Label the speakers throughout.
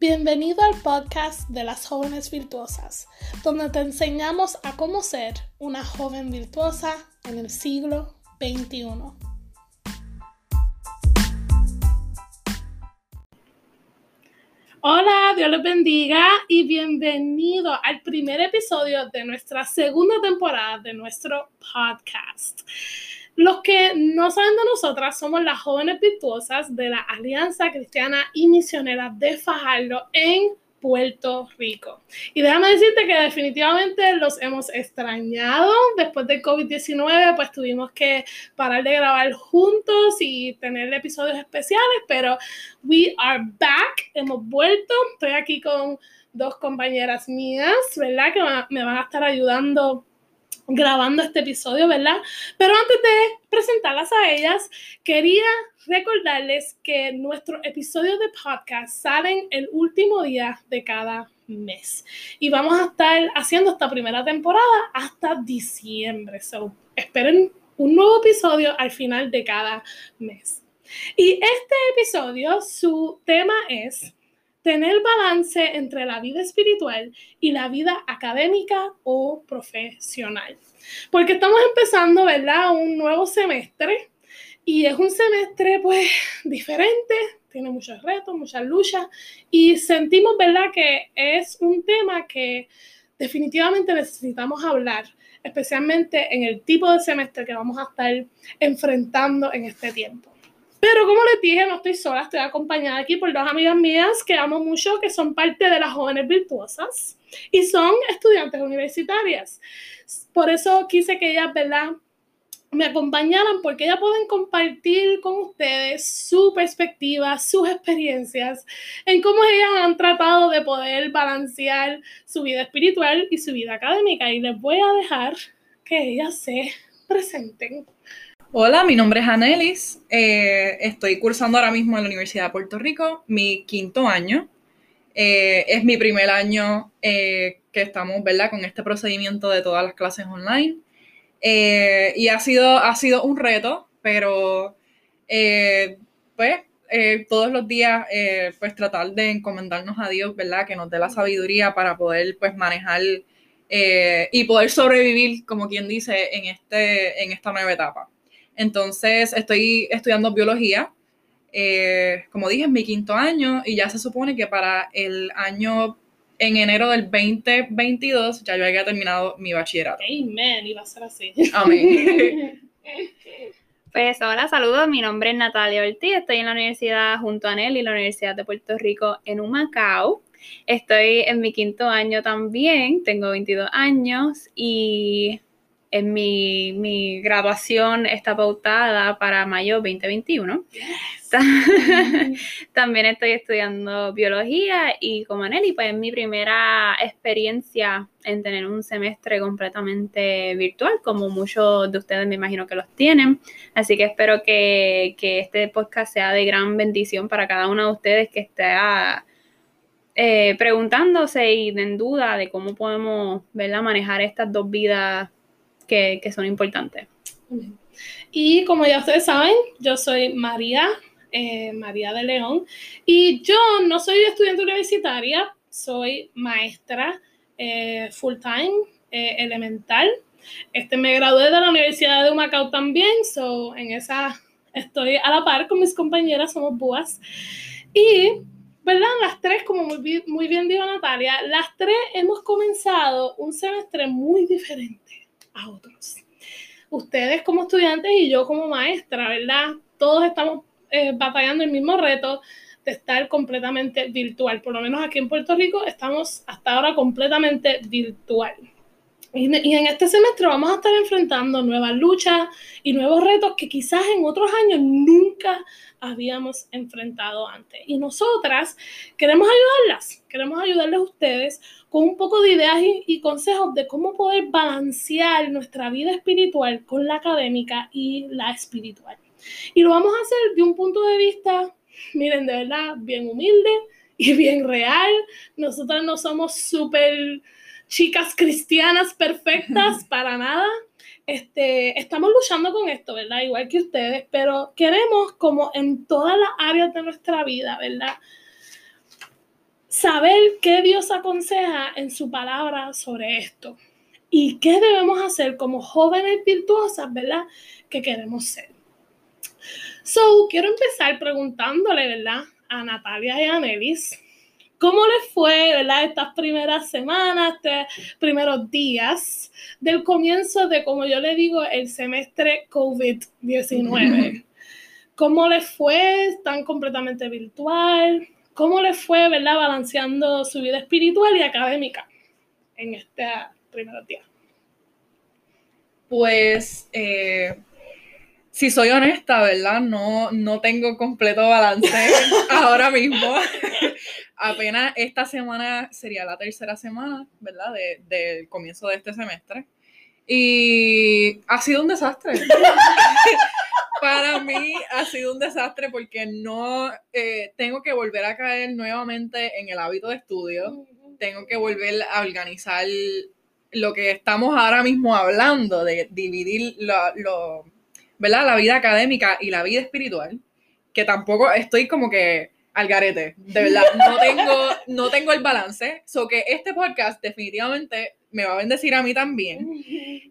Speaker 1: Bienvenido al podcast de las jóvenes virtuosas, donde te enseñamos a cómo ser una joven virtuosa en el siglo XXI. Hola, Dios les bendiga y bienvenido al primer episodio de nuestra segunda temporada de nuestro podcast. Los que no saben de nosotras somos las jóvenes virtuosas de la Alianza Cristiana y Misionera de Fajardo en Puerto Rico. Y déjame decirte que definitivamente los hemos extrañado. Después del COVID-19, pues tuvimos que parar de grabar juntos y tener episodios especiales, pero we are back, hemos vuelto. Estoy aquí con dos compañeras mías, ¿verdad? Que me van a estar ayudando grabando este episodio, ¿verdad? Pero antes de presentarlas a ellas, quería recordarles que nuestros episodios de podcast salen el último día de cada mes. Y vamos a estar haciendo esta primera temporada hasta diciembre. So, esperen un nuevo episodio al final de cada mes. Y este episodio, su tema es tener balance entre la vida espiritual y la vida académica o profesional. Porque estamos empezando, ¿verdad? Un nuevo semestre y es un semestre pues diferente, tiene muchos retos, muchas luchas y sentimos, ¿verdad? Que es un tema que definitivamente necesitamos hablar, especialmente en el tipo de semestre que vamos a estar enfrentando en este tiempo. Pero como les dije, no estoy sola, estoy acompañada aquí por dos amigas mías que amo mucho, que son parte de las jóvenes virtuosas y son estudiantes universitarias. Por eso quise que ellas, ¿verdad? me acompañaran porque ellas pueden compartir con ustedes su perspectiva, sus experiencias en cómo ellas han tratado de poder balancear su vida espiritual y su vida académica. Y les voy a dejar que ellas se presenten.
Speaker 2: Hola, mi nombre es Anelis. Eh, estoy cursando ahora mismo en la Universidad de Puerto Rico, mi quinto año. Eh, es mi primer año eh, que estamos, ¿verdad?, con este procedimiento de todas las clases online. y ha sido, ha sido un reto, pero pues todos los días pues tratar de encomendarnos a Dios, ¿verdad?, que nos dé la sabiduría para poder pues manejar y poder sobrevivir, como quien dice, en, este, en esta nueva etapa. Entonces, estoy estudiando biología. Eh, como dije, es mi quinto año y ya se supone que para el año, en enero del 2022, ya yo haya terminado mi bachillerato.
Speaker 1: Amén, va a ser así.
Speaker 2: Amén.
Speaker 3: Pues hola, saludos. Mi nombre es Natalia Ortiz. Estoy en la universidad junto a Nelly, la Universidad de Puerto Rico en Humacao. Estoy en mi quinto año también. Tengo 22 años y en mi, graduación está pautada para mayo 2021. También estoy estudiando biología y como Nelly, pues es mi primera experiencia en tener un semestre completamente virtual, como muchos de ustedes me imagino que los tienen. Así que espero que, este podcast sea de gran bendición para cada uno de ustedes que esté eh, preguntándose y en duda de cómo podemos manejar estas dos vidas que, son importantes.
Speaker 1: Y como ya ustedes saben, yo soy María, eh, María de León, y yo no soy estudiante universitaria, soy maestra eh, full time, eh, elemental. Este, me gradué de la Universidad de Humacao también, so en esa estoy a la par con mis compañeras, somos búas. Y, ¿verdad? Las tres, como muy, muy bien dijo Natalia, las tres hemos comenzado un semestre muy diferente a otros. Ustedes como estudiantes y yo como maestra, ¿verdad? Todos estamos eh, batallando el mismo reto de estar completamente virtual. Por lo menos aquí en Puerto Rico estamos hasta ahora completamente virtual. Y, en este semestre vamos a estar enfrentando nuevas luchas y nuevos retos que quizás en otros años nunca habíamos enfrentado antes. Y nosotras queremos ayudarlas, queremos ayudarles a ustedes con un poco de ideas y, consejos de cómo poder balancear nuestra vida espiritual con la académica y la espiritual. Y lo vamos a hacer de un punto de vista, miren, de verdad, bien humilde y bien real. Nosotras no somos súper chicas cristianas perfectas para nada. Este, estamos luchando con esto, ¿verdad? Igual que ustedes, pero queremos, como en todas las áreas de nuestra vida, ¿verdad? saber qué Dios aconseja en su palabra sobre esto y qué debemos hacer como jóvenes virtuosas, ¿verdad? Que queremos ser. So, quiero empezar preguntándole, ¿verdad? A Natalia y a Nelis, ¿cómo les fue, ¿verdad? Estas primeras semanas, estos primeros días del comienzo de, como yo le digo, el semestre COVID-19. ¿Cómo les fue? ¿Están completamente virtual? ¿Cómo les fue, verdad, balanceando su vida espiritual y académica en este primer día?
Speaker 2: Pues, eh, si soy honesta, ¿verdad? No, no tengo completo balance ahora mismo. Apenas esta semana sería la tercera semana, ¿verdad? del comienzo de este semestre. Y ha sido un desastre. Para mí ha sido un desastre porque no eh, tengo que volver a caer nuevamente en el hábito de estudio. Tengo que volver a organizar lo que estamos ahora mismo hablando, de dividir lo, ¿verdad? la vida académica y la vida espiritual, que tampoco estoy como que al garete, de verdad, no tengo, no tengo el balance, so que este podcast definitivamente me va a bendecir a mí también.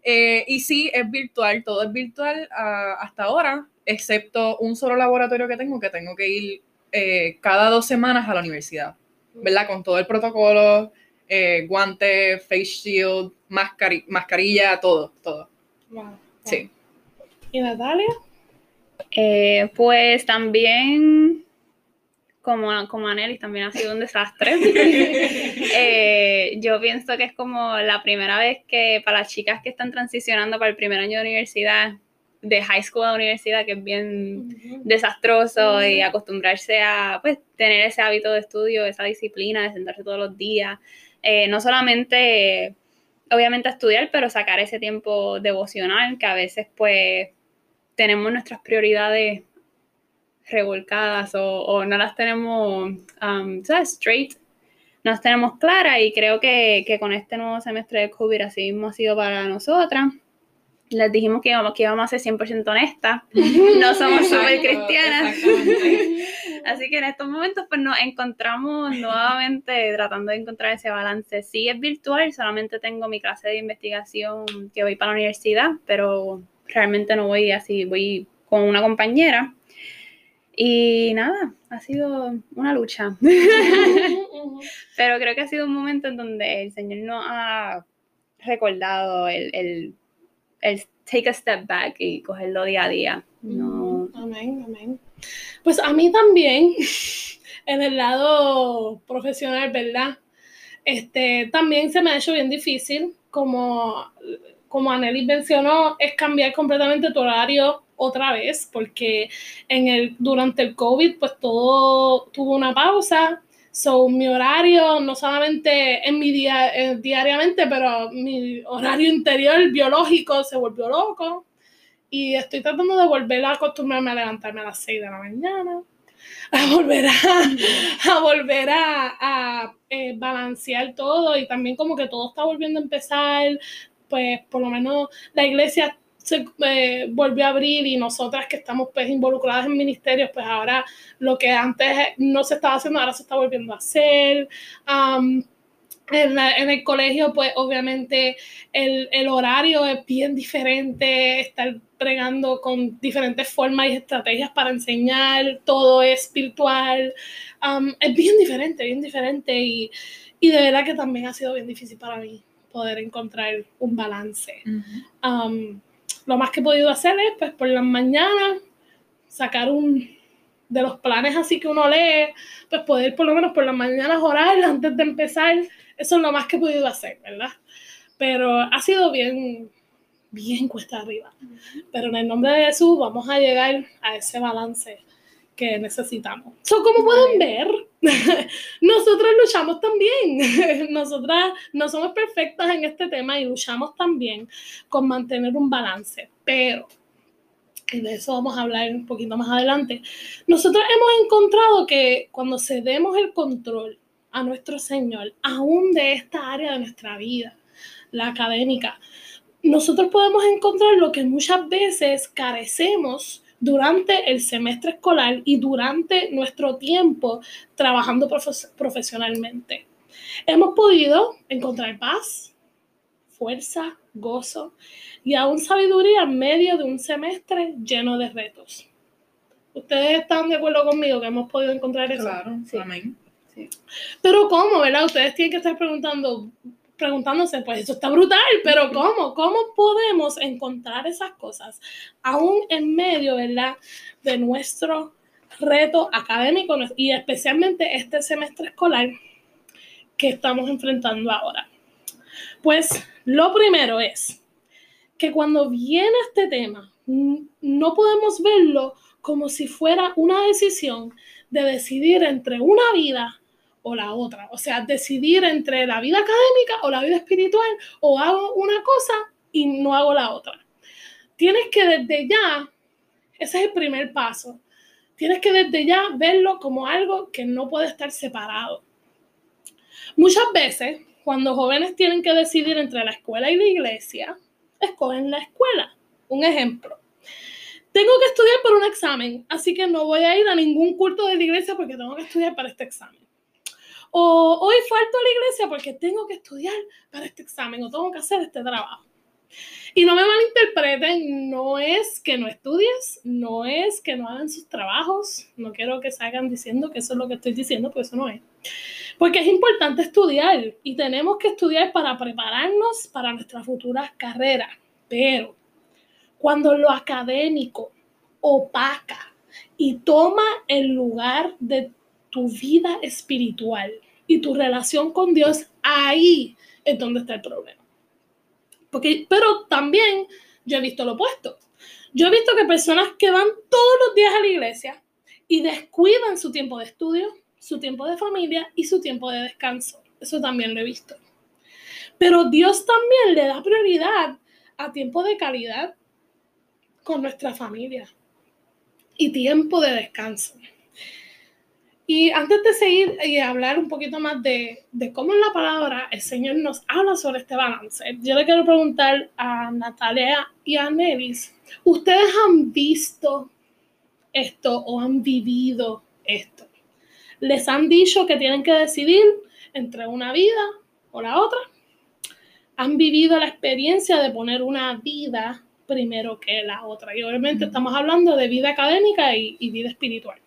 Speaker 2: Eh, y sí, es virtual, todo es virtual ah, hasta ahora, excepto un solo laboratorio que tengo, que tengo que ir eh, cada dos semanas a la universidad, ¿verdad? Con todo el protocolo, eh, guante, face shield, mascarilla, todo, todo. Sí.
Speaker 1: ¿Y Natalia?
Speaker 3: pues también como, como Anelis también ha sido un desastre. Eh, yo pienso que es como la primera vez que para las chicas que están transicionando para el primer año de universidad, de high school a universidad, que es bien desastroso y acostumbrarse a pues, tener ese hábito de estudio, esa disciplina de sentarse todos los días. Eh, no solamente, obviamente, a estudiar, pero sacar ese tiempo devocional que a veces pues tenemos nuestras prioridades revolcadas o, no las tenemos, um, ¿sabes? Straight, no las tenemos claras y creo que, con este nuevo semestre de COVID así mismo ha sido para nosotras. Les dijimos que íbamos, que íbamos a ser 100% honestas, no somos súper cristianas. Así que en estos momentos pues nos encontramos nuevamente tratando de encontrar ese balance. Sí es virtual, solamente tengo mi clase de investigación que voy para la universidad, pero realmente no voy así, voy con una compañera y nada, ha sido una lucha. Pero creo que ha sido un momento en donde el Señor nos ha recordado el, take a step back y cogerlo día a día.
Speaker 1: Amén, amén. Pues a mí también, en el lado profesional, ¿verdad? Este, también se me ha hecho bien difícil, como, como Anneli mencionó, es cambiar completamente tu horario otra vez, porque en el, durante el COVID, pues todo tuvo una pausa. So, mi horario, no solamente en mi día, eh, diariamente, pero mi horario interior biológico se volvió loco. Y estoy tratando de volver a acostumbrarme a levantarme a las 6 de la mañana, a volver a, a volver a, a eh, balancear todo y también como que todo está volviendo a empezar, pues por lo menos la iglesia se eh, volvió a abrir y nosotras que estamos pues involucradas en ministerios, pues ahora lo que antes no se estaba haciendo, ahora se está volviendo a hacer. en, el colegio, pues obviamente el, el, horario es bien diferente, estar pregando con diferentes formas y estrategias para enseñar, todo es virtual, es bien diferente, bien diferente y, y, de verdad que también ha sido bien difícil para mí poder encontrar un balance lo más que he podido hacer es, pues, por las mañanas, sacar un de los planes así que uno lee, pues poder por lo menos por las mañanas orar antes de empezar. Eso es lo más que he podido hacer, ¿verdad? Pero ha sido bien, bien cuesta arriba. Pero en el nombre de Jesús vamos a llegar a ese balance que necesitamos. So, como pueden ver, nosotros luchamos también. Nosotras no somos perfectas en este tema y luchamos también con mantener un balance. Pero, y de eso vamos a hablar un poquito más adelante, nosotros hemos encontrado que cuando cedemos el control a nuestro Señor, aún de esta área de nuestra vida, la académica, nosotros podemos encontrar lo que muchas veces carecemos durante el semestre escolar y durante nuestro tiempo trabajando profesionalmente. Hemos podido encontrar paz, fuerza, gozo y aún sabiduría en medio de un semestre lleno de retos. ¿Ustedes están de acuerdo conmigo que hemos podido encontrar eso?
Speaker 2: Claro, sí. amén.
Speaker 1: Pero ¿cómo, verdad? Ustedes tienen que estar preguntando, preguntándose, pues eso está brutal, pero ¿cómo? ¿Cómo podemos encontrar esas cosas aún en medio, verdad, de nuestro reto académico y especialmente este semestre escolar que estamos enfrentando ahora? Pues lo primero es que cuando viene este tema, no podemos verlo como si fuera una decisión de decidir entre una vida o la otra. O sea, decidir entre la vida académica o la vida espiritual, o hago una cosa y no hago la otra. Tienes que desde ya, ese es el primer paso, tienes que desde ya verlo como algo que no puede estar separado. Muchas veces, cuando jóvenes tienen que decidir entre la escuela y la iglesia, escogen la escuela. Un ejemplo. Tengo que estudiar por un examen, así que no voy a ir a ningún culto de la iglesia porque tengo que estudiar para este examen. O hoy falto a la iglesia porque tengo que estudiar para este examen o tengo que hacer este trabajo. Y no me malinterpreten, no es que no estudies, no es que no hagan sus trabajos, no quiero que salgan diciendo que eso es lo que estoy diciendo, pues eso no es. Porque es importante estudiar y tenemos que estudiar para prepararnos para nuestra futura carrera. Pero cuando lo académico opaca y toma el lugar de tu vida espiritual y tu relación con Dios, ahí es donde está el problema. Porque, pero también yo he visto lo opuesto. Yo he visto que personas que van todos los días a la iglesia y descuidan su tiempo de estudio, su tiempo de familia y su tiempo de descanso. Eso también lo he visto. Pero Dios también le da prioridad a tiempo de calidad con nuestra familia y tiempo de descanso. Y antes de seguir y hablar un poquito más de, cómo en la palabra el Señor nos habla sobre este balance, yo le quiero preguntar a Natalia y a Nelis, ¿ustedes han visto esto o han vivido esto? ¿Les han dicho que tienen que decidir entre una vida o la otra? ¿Han vivido la experiencia de poner una vida primero que la otra? Y obviamente estamos hablando de vida académica y vida espiritual.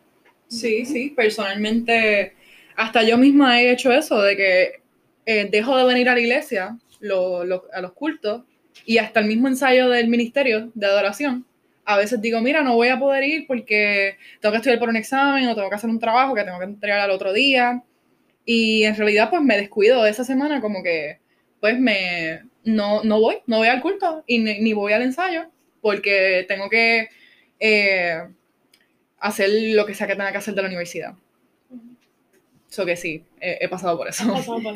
Speaker 2: Sí, sí, personalmente, hasta yo misma he hecho eso, de que eh, dejo de venir a la iglesia, a los cultos, y hasta el mismo ensayo del ministerio de adoración. A veces digo, mira, no voy a poder ir porque tengo que estudiar por un examen o tengo que hacer un trabajo que tengo que entregar al otro día. Y en realidad, pues me descuido de esa semana, como que, pues me, no, no voy, no voy al culto y ni, ni voy al ensayo porque tengo que eh, hacer lo que sea que tenga que hacer de la universidad. Eso que sí, he, pasado por eso.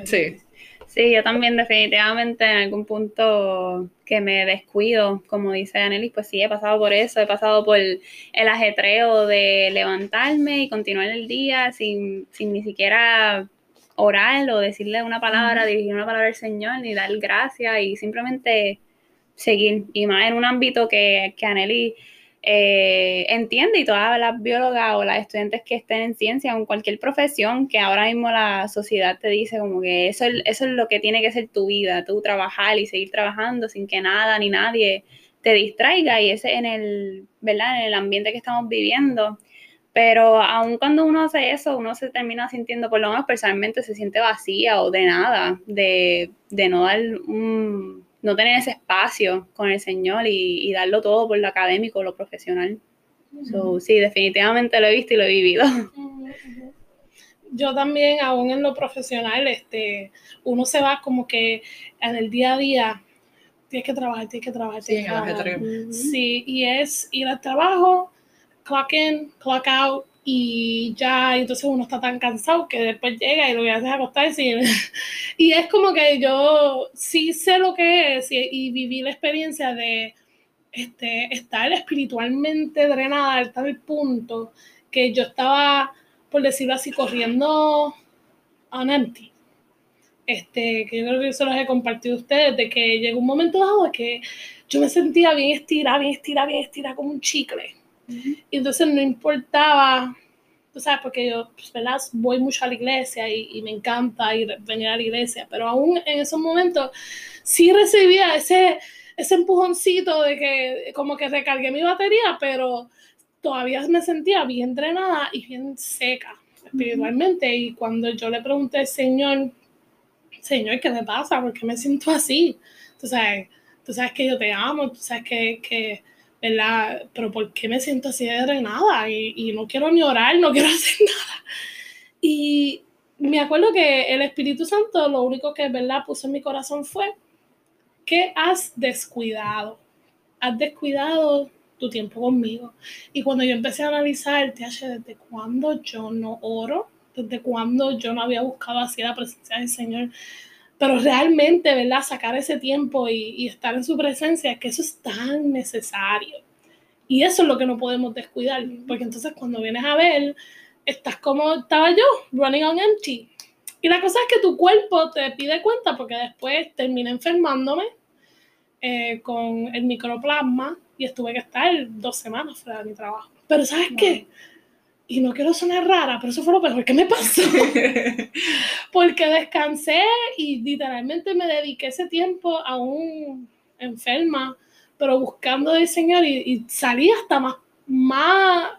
Speaker 2: Sí.
Speaker 3: Sí, yo también definitivamente en algún punto que me descuido, como dice Anelis, pues sí, he pasado por eso, he pasado por el ajetreo de levantarme y continuar el día sin, sin ni siquiera orar o decirle una palabra, dirigir una palabra al Señor, ni dar gracias y simplemente seguir. Y más en un ámbito que, que Anelis eh, entiende y todas las biólogas o las estudiantes que estén en ciencia o en cualquier profesión que ahora mismo la sociedad te dice como que eso, eso es lo que tiene que ser tu vida, tú trabajar y seguir trabajando sin que nada ni nadie te distraiga y ese en el, ¿verdad? En el ambiente que estamos viviendo. Pero aun cuando uno hace eso, uno se termina sintiendo, por lo menos personalmente, se siente vacía o de nada, de, de no dar un, no tener ese espacio con el Señor y, darlo todo por lo académico, lo profesional. sí, definitivamente lo he visto y lo he vivido.
Speaker 1: Yo también, aún en lo profesional, este, uno se va como que en el día a día, tienes que trabajar, tienes que trabajar, tienes que trabajar. Sí, y es ir al trabajo, clock in, clock out, y ya, entonces uno está tan cansado que después llega y lo que hace es acostarse. Y, y es como que yo sí sé lo que es y, viví la experiencia de este, estar espiritualmente drenada al tal punto que yo estaba, por decirlo así, corriendo on empty. Este, que yo creo que eso los he compartido a ustedes, de que llegó un momento dado que yo me sentía bien estirada, bien estirada, bien estirada como un chicle Y entonces no importaba, tú sabes, porque yo, pues, ¿verdad? Voy mucho a la iglesia y, y me encanta ir, venir a la iglesia, pero aún en esos momentos sí recibía ese, ese empujoncito de que como que recargué mi batería, pero todavía me sentía bien drenada y bien seca espiritualmente. Y cuando yo le pregunté al Señor, Señor, ¿qué me pasa? ¿Por qué me siento así? Tú sabes, tú sabes que yo te amo, tú sabes que, que ¿verdad? Pero ¿por qué me siento así de drenada? Y, y no quiero ni orar, no quiero hacer nada. Y me acuerdo que el Espíritu Santo lo único que, ¿verdad?, puso en mi corazón fue, ¿qué has descuidado? Has descuidado tu tiempo conmigo. Y cuando yo empecé a analizar, TH, ¿desde cuándo yo no oro? ¿Desde cuándo yo no había buscado así la presencia del Señor? Pero realmente, ¿verdad? Sacar ese tiempo y, y estar en su presencia, que eso es tan necesario. Y eso es lo que no podemos descuidar, porque entonces cuando vienes a ver, estás como estaba yo, running on empty. Y la cosa es que tu cuerpo te pide cuenta porque después terminé enfermándome eh, con el microplasma y estuve que estar dos semanas fuera de mi trabajo. Pero ¿sabes qué? Y no quiero sonar rara, pero eso fue lo peor que me pasó. Porque descansé y literalmente me dediqué ese tiempo a un enferma, pero buscando al Señor y, y salí hasta más, más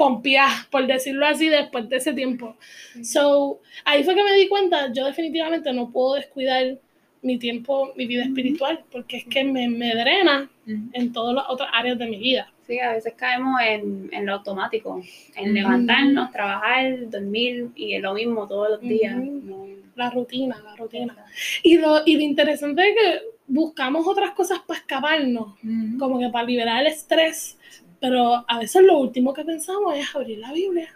Speaker 1: pompeada, por decirlo así, después de ese tiempo. So, ahí fue que me di cuenta, yo definitivamente no puedo descuidar mi tiempo, mi vida espiritual, porque es que me, me drena en todas las otras áreas de mi vida.
Speaker 3: Sí, a veces caemos en, en lo automático, en levantarnos, trabajar, dormir y es lo mismo todos los días. No-
Speaker 1: La rutina, la rutina. Y lo, y lo interesante es que buscamos otras cosas para escaparnos, como que para liberar el estrés, pero a veces lo último que pensamos es abrir la Biblia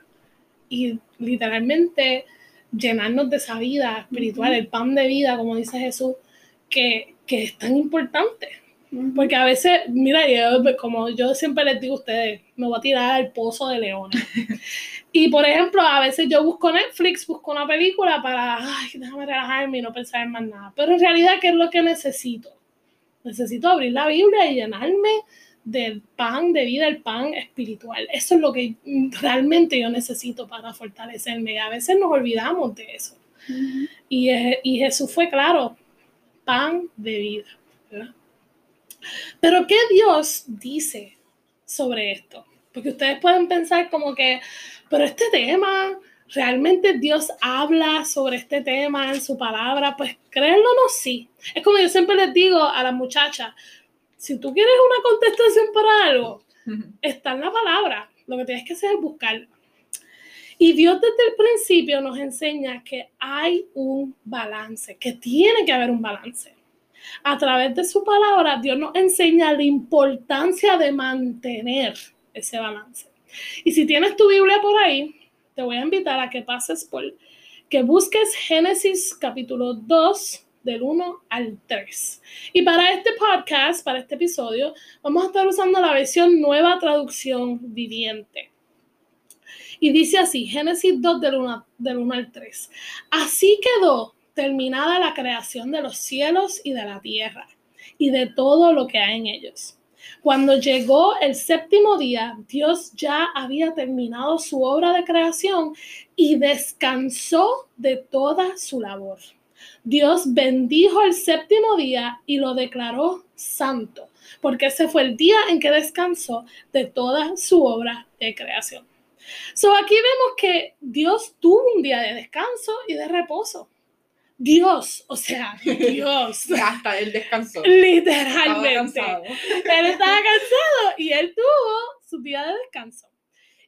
Speaker 1: y literalmente llenarnos de esa vida espiritual, el pan de vida, como dice Jesús, que, que es tan importante. Porque a veces, mira, yo, como yo siempre les digo a ustedes, me voy a tirar al pozo de leones. y por ejemplo, a veces yo busco Netflix, busco una película para, ay, déjame relajarme y no pensar en más nada. Pero en realidad, ¿qué es lo que necesito? Necesito abrir la Biblia y llenarme del pan de vida, el pan espiritual. Eso es lo que realmente yo necesito para fortalecerme. Y a veces nos olvidamos de eso.
Speaker 3: Ujú.
Speaker 1: Y, eh, y Jesús fue claro, pan de vida. ¿verdad? Pero ¿qué Dios dice sobre esto? Porque ustedes pueden pensar como que, pero este tema, ¿realmente Dios habla sobre este tema en su palabra? Pues créanlo o no, sí. Es como yo siempre les digo a las muchachas, si tú quieres una contestación para algo, está en la palabra. Lo que tienes que hacer es buscarla. Y Dios desde el principio nos enseña que hay un balance, que tiene que haber un balance. A través de su palabra, Dios nos enseña la importancia de mantener ese balance. Y si tienes tu Biblia por ahí, te voy a invitar a que pases por, que busques Génesis capítulo 2, del 1 al 3. Y para este podcast, para este episodio, vamos a estar usando la versión nueva traducción viviente. Y dice así, Génesis 2 del 1, del 1 al 3. Así quedó terminada la creación de los cielos y de la tierra y de todo lo que hay en ellos. Cuando llegó el séptimo día, Dios ya había terminado su obra de creación y descansó de toda su labor. Dios bendijo el séptimo día y lo declaró santo, porque ese fue el día en que descansó de toda su obra de creación. So aquí vemos que Dios tuvo un día de descanso y de reposo. Dios, o sea, Dios,
Speaker 2: Hasta él descansó. Estaba
Speaker 1: literalmente.
Speaker 2: cansado.
Speaker 1: Él estaba cansado y él tuvo su día de descanso.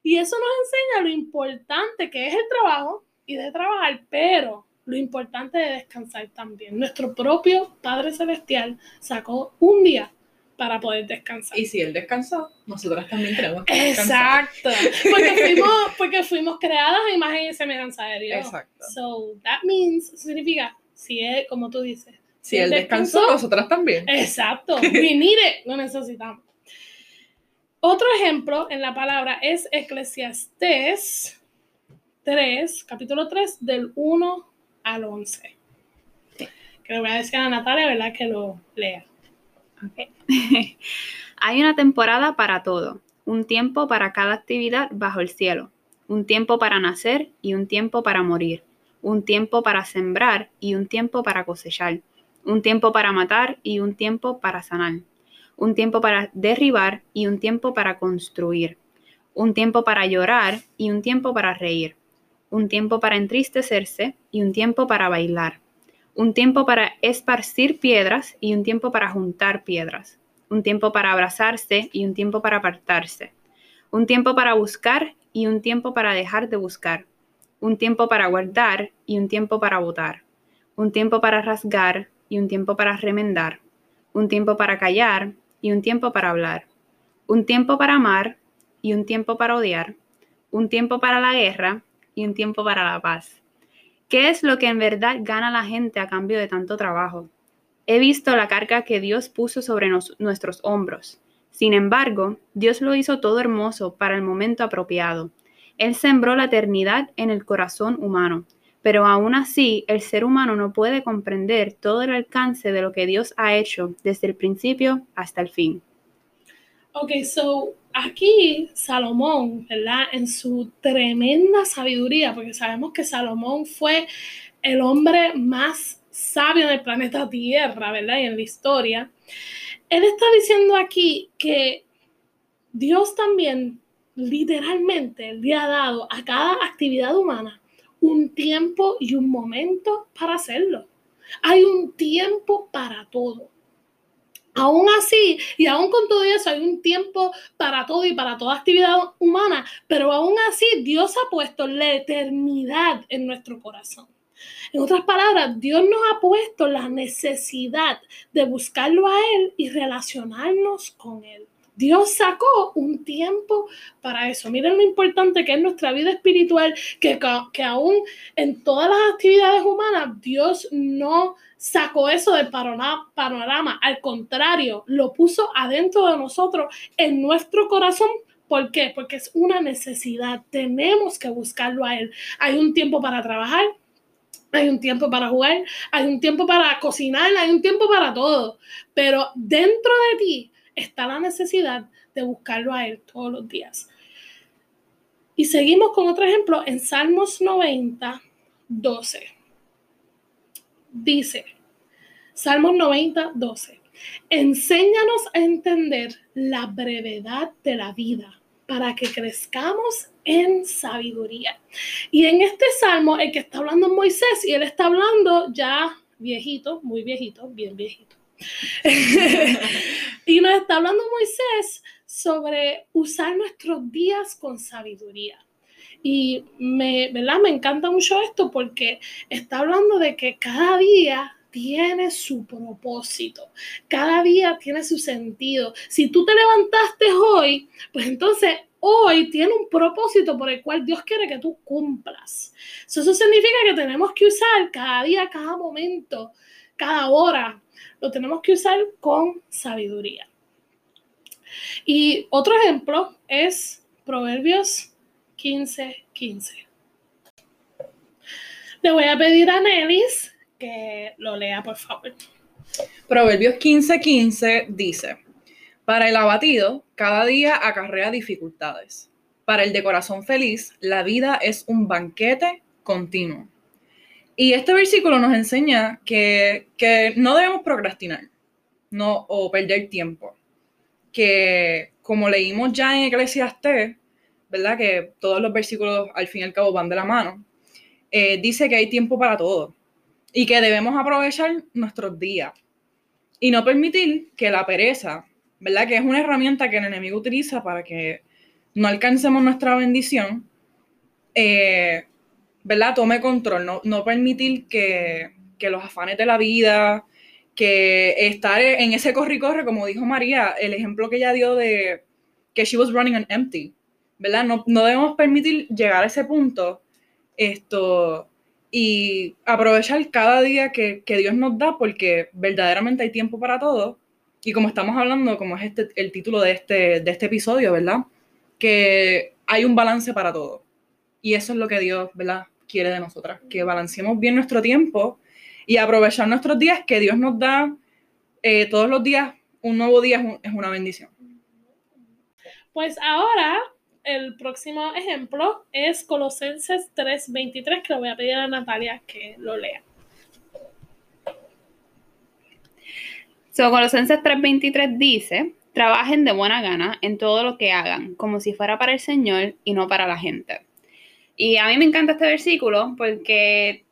Speaker 1: Y eso nos enseña lo importante que es el trabajo y de trabajar, pero lo importante de descansar también. Nuestro propio Padre Celestial sacó un día para poder descansar.
Speaker 2: Y si él descansó, nosotras también tenemos que descansar.
Speaker 1: Exacto. Porque fuimos, porque fuimos creadas a imagen y semejanza de Dios.
Speaker 2: Exacto.
Speaker 1: So, that means, significa, si es como tú dices.
Speaker 2: Si él descansó, nosotras también.
Speaker 1: Exacto. We need it. Lo necesitamos. Otro ejemplo en la palabra es Eclesiastés 3, capítulo 3, del 1 al 11.
Speaker 3: Sí.
Speaker 1: Que le voy a decir a Natalia, ¿verdad? Que lo lea.
Speaker 3: Hay una temporada para todo, un tiempo para cada actividad bajo el cielo, un tiempo para nacer y un tiempo para morir, un tiempo para sembrar y un tiempo para cosechar, un tiempo para matar y un tiempo para sanar, un tiempo para derribar y un tiempo para construir, un tiempo para llorar y un tiempo para reír, un tiempo para entristecerse y un tiempo para bailar, un tiempo para esparcir piedras y un tiempo para juntar piedras, un tiempo para abrazarse y un tiempo para apartarse, un tiempo para buscar y un tiempo para dejar de buscar, un tiempo para guardar y un tiempo para botar, un tiempo para rasgar y un tiempo para remendar, un tiempo para callar y un tiempo para hablar, un tiempo para amar y un tiempo para odiar, un tiempo para la guerra y un tiempo para la paz. ¿Qué es lo que en verdad gana la gente a cambio de tanto trabajo? He visto la carga que Dios puso sobre nuestros hombros. Sin embargo, Dios lo hizo todo hermoso para el momento apropiado. Él sembró la eternidad en el corazón humano, pero aún así el ser humano no puede comprender todo el alcance de lo que Dios ha hecho desde el principio hasta el fin.
Speaker 1: Ok, so aquí Salomón, ¿verdad? En su tremenda sabiduría, porque sabemos que Salomón fue el hombre más sabio en el planeta Tierra, ¿verdad? Y en la historia. Él está diciendo aquí que Dios también literalmente le ha dado a cada actividad humana un tiempo y un momento para hacerlo. Hay un tiempo para todo. Aún así, y aún con todo eso, hay un tiempo para todo y para toda actividad humana, pero aún así Dios ha puesto la eternidad en nuestro corazón. En otras palabras, Dios nos ha puesto la necesidad de buscarlo a Él y relacionarnos con Él. Dios sacó un tiempo para eso. Miren lo importante que es nuestra vida espiritual, que, que aún en todas las actividades humanas, Dios no sacó eso del panorama. Al contrario, lo puso adentro de nosotros, en nuestro corazón, ¿Por qué? Porque es una necesidad. Tenemos que buscarlo a Él. Hay un tiempo para trabajar, hay un tiempo para jugar, hay un tiempo para cocinar, hay un tiempo para todo. Pero dentro de ti está la necesidad de buscarlo a Él todos los días. Y seguimos con otro ejemplo en Salmos 90, 12. Dice, Salmos 90, 12. Enséñanos a entender la brevedad de la vida para que crezcamos en sabiduría. Y en este salmo, el que está hablando es Moisés, y él está hablando ya viejito, muy viejito, bien viejito. y nos está hablando Moisés sobre usar nuestros días con sabiduría. Y me, ¿verdad? me encanta mucho esto porque está hablando de que cada día tiene su propósito, cada día tiene su sentido. Si tú te levantaste hoy, pues entonces hoy tiene un propósito por el cual Dios quiere que tú cumplas. Eso significa que tenemos que usar cada día, cada momento, cada hora, lo tenemos que usar con sabiduría. Y otro ejemplo es Proverbios 15, 15. Le voy a pedir a Nelis que lo lea, por favor.
Speaker 2: Proverbios 15:15 15 dice, para el abatido, cada día acarrea dificultades. Para el de corazón feliz, la vida es un banquete continuo. Y este versículo nos enseña que, no debemos procrastinar no, o perder tiempo. Que como leímos ya en Eclesiastés, ¿verdad? Que todos los versículos al fin y al cabo van de la mano. Eh, dice que hay tiempo para todo y que debemos aprovechar nuestros días y no permitir que la pereza, ¿verdad? Que es una herramienta que el enemigo utiliza para que no alcancemos nuestra bendición, eh, ¿verdad? Tome control, no, no permitir que, que, los afanes de la vida, que estar en ese corre y corre, como dijo María, el ejemplo que ella dio de que she was running on empty, ¿verdad? No, no debemos permitir llegar a ese punto, esto, y aprovechar cada día que, Dios nos da porque verdaderamente hay tiempo para todo. Y como estamos hablando, como es este, el título de este, de este episodio, ¿verdad? Que hay un balance para todo. Y eso es lo que Dios, ¿verdad? Quiere de nosotras, que balanceemos bien nuestro tiempo y aprovechar nuestros días que Dios nos da eh, todos los días. Un nuevo día es una bendición.
Speaker 1: Pues ahora el próximo ejemplo es Colosenses 3:23, que lo voy a pedir a Natalia que lo lea.
Speaker 3: So, Colosenses 3:23 dice, trabajen de buena gana en todo lo que hagan, como si fuera para el Señor y no para la gente. Y a mí me encanta este versículo porque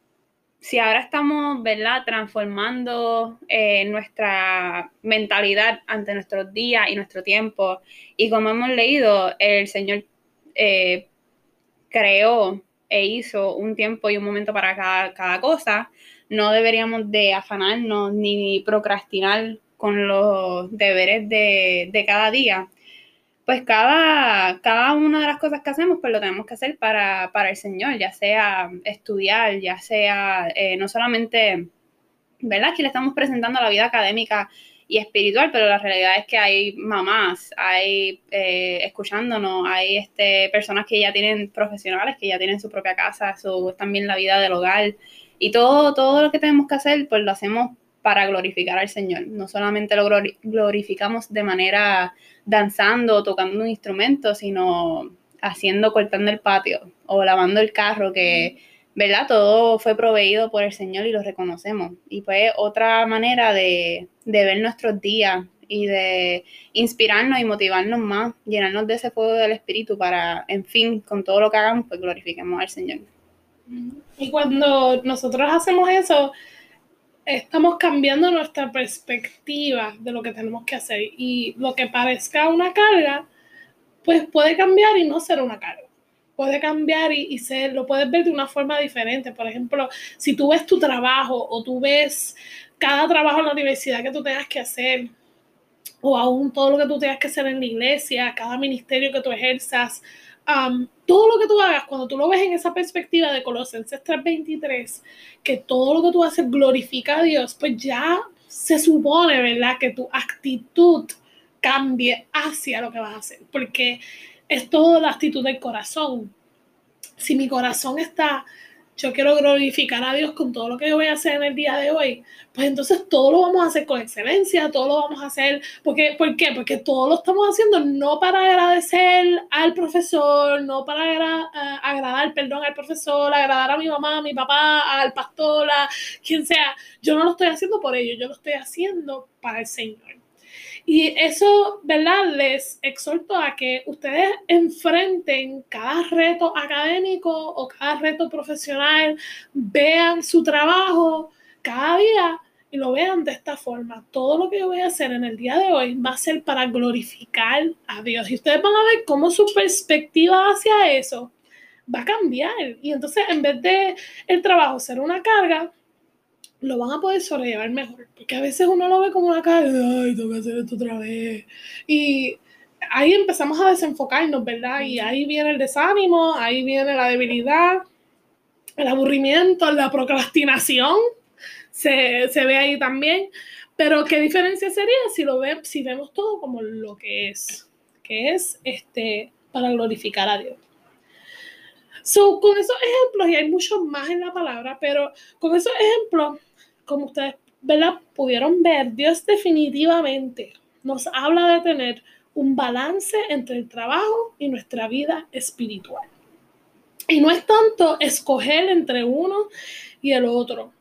Speaker 3: si ahora estamos, ¿verdad?, transformando eh, nuestra mentalidad ante nuestros días y nuestro tiempo, y como hemos leído, el Señor eh, creó e hizo un tiempo y un momento para cada, cada cosa, no deberíamos de afanarnos ni procrastinar con los deberes de, de cada día, pues cada, cada una de las cosas que hacemos, pues lo tenemos que hacer para, el Señor, ya sea estudiar, ya sea eh, no solamente, ¿verdad? Que le estamos presentando la vida académica y espiritual, pero la realidad es que hay mamás, hay eh, escuchándonos, hay este, personas que ya tienen profesionales, que ya tienen su propia casa, su, también la vida del hogar, y todo, todo lo que tenemos que hacer, pues lo hacemos para glorificar al Señor. No solamente lo glorificamos de manera danzando o tocando un instrumento, sino haciendo, cortando el patio o lavando el carro, que, ¿verdad? Todo fue proveído por el Señor y lo reconocemos. Y fue otra manera de, de ver nuestros días y de inspirarnos y motivarnos más, llenarnos de ese fuego del Espíritu para, en fin, con todo lo que hagamos, pues glorifiquemos al Señor.
Speaker 1: Y cuando nosotros hacemos eso, estamos cambiando nuestra perspectiva de lo que tenemos que hacer y lo que parezca una carga, pues puede cambiar y no ser una carga. Puede cambiar y, y ser, lo puedes ver de una forma diferente. Por ejemplo, si tú ves tu trabajo o tú ves cada trabajo en la universidad que tú tengas que hacer, o aún todo lo que tú tengas que hacer en la iglesia, cada ministerio que tú ejerzas, todo lo que tú hagas, cuando tú lo ves en esa perspectiva de Colosenses 3:23, que todo lo que tú haces glorifica a Dios, pues ya se supone, ¿verdad? Que tu actitud cambie hacia lo que vas a hacer, porque es toda la actitud del corazón. Si mi corazón está yo quiero glorificar a Dios con todo lo que yo voy a hacer en el día de hoy, pues entonces todo lo vamos a hacer con excelencia, todo lo vamos a hacer, porque, ¿por qué? Porque todo lo estamos haciendo no para agradecer al profesor, no para eh, agradar, perdón, al profesor, agradar a mi mamá, a mi papá, al pastor, a quien sea. Yo no lo estoy haciendo por ello, yo lo estoy haciendo para el Señor. Y eso, ¿verdad? Les exhorto a que ustedes enfrenten cada reto académico o cada reto profesional, vean su trabajo cada día y lo vean de esta forma. Todo lo que yo voy a hacer en el día de hoy va a ser para glorificar a Dios. Y ustedes van a ver cómo su perspectiva hacia eso va a cambiar. Y entonces, en vez de el trabajo ser una carga, lo van a poder sobrellevar mejor. Porque a veces uno lo ve como una carga, ay, tengo que hacer esto otra vez. Y ahí empezamos a desenfocarnos, ¿verdad? Y ahí viene el desánimo, ahí viene la debilidad, el aburrimiento, la procrastinación, se, ve ahí también. Pero qué diferencia sería si lo ve, si vemos todo como lo que es, que es este para glorificar a Dios. So, con esos ejemplos, y hay muchos más en la palabra, pero con esos ejemplos como ustedes pudieron ver, Dios definitivamente nos habla de tener un balance entre el trabajo y nuestra vida espiritual. Y no es tanto escoger entre uno y el otro,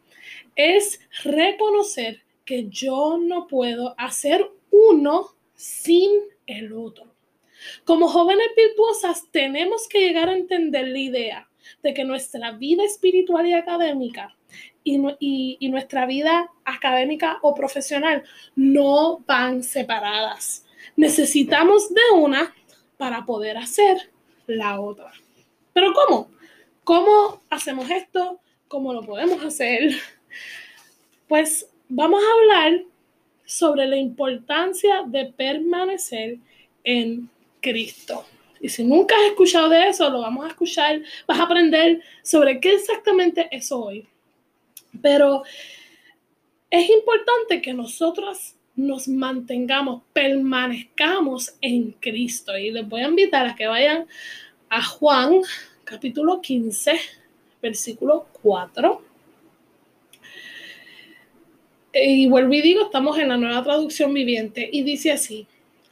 Speaker 1: es reconocer que yo no puedo hacer uno sin el otro. Como jóvenes virtuosas tenemos que llegar a entender la idea de que nuestra vida espiritual y académica y, nuestra vida académica o profesional no van separadas. Necesitamos de una para poder hacer la otra. Pero ¿cómo? ¿Cómo hacemos esto? ¿Cómo lo podemos hacer? Pues vamos a hablar sobre la importancia de permanecer en Cristo. Y si nunca has escuchado de eso, lo vamos a escuchar, vas a aprender sobre qué exactamente es hoy. Pero es importante que nosotros nos mantengamos, permanezcamos en Cristo. Y les voy a invitar a que vayan a Juan capítulo 15, versículo 4. Y vuelvo y digo, estamos en la nueva traducción viviente y dice así,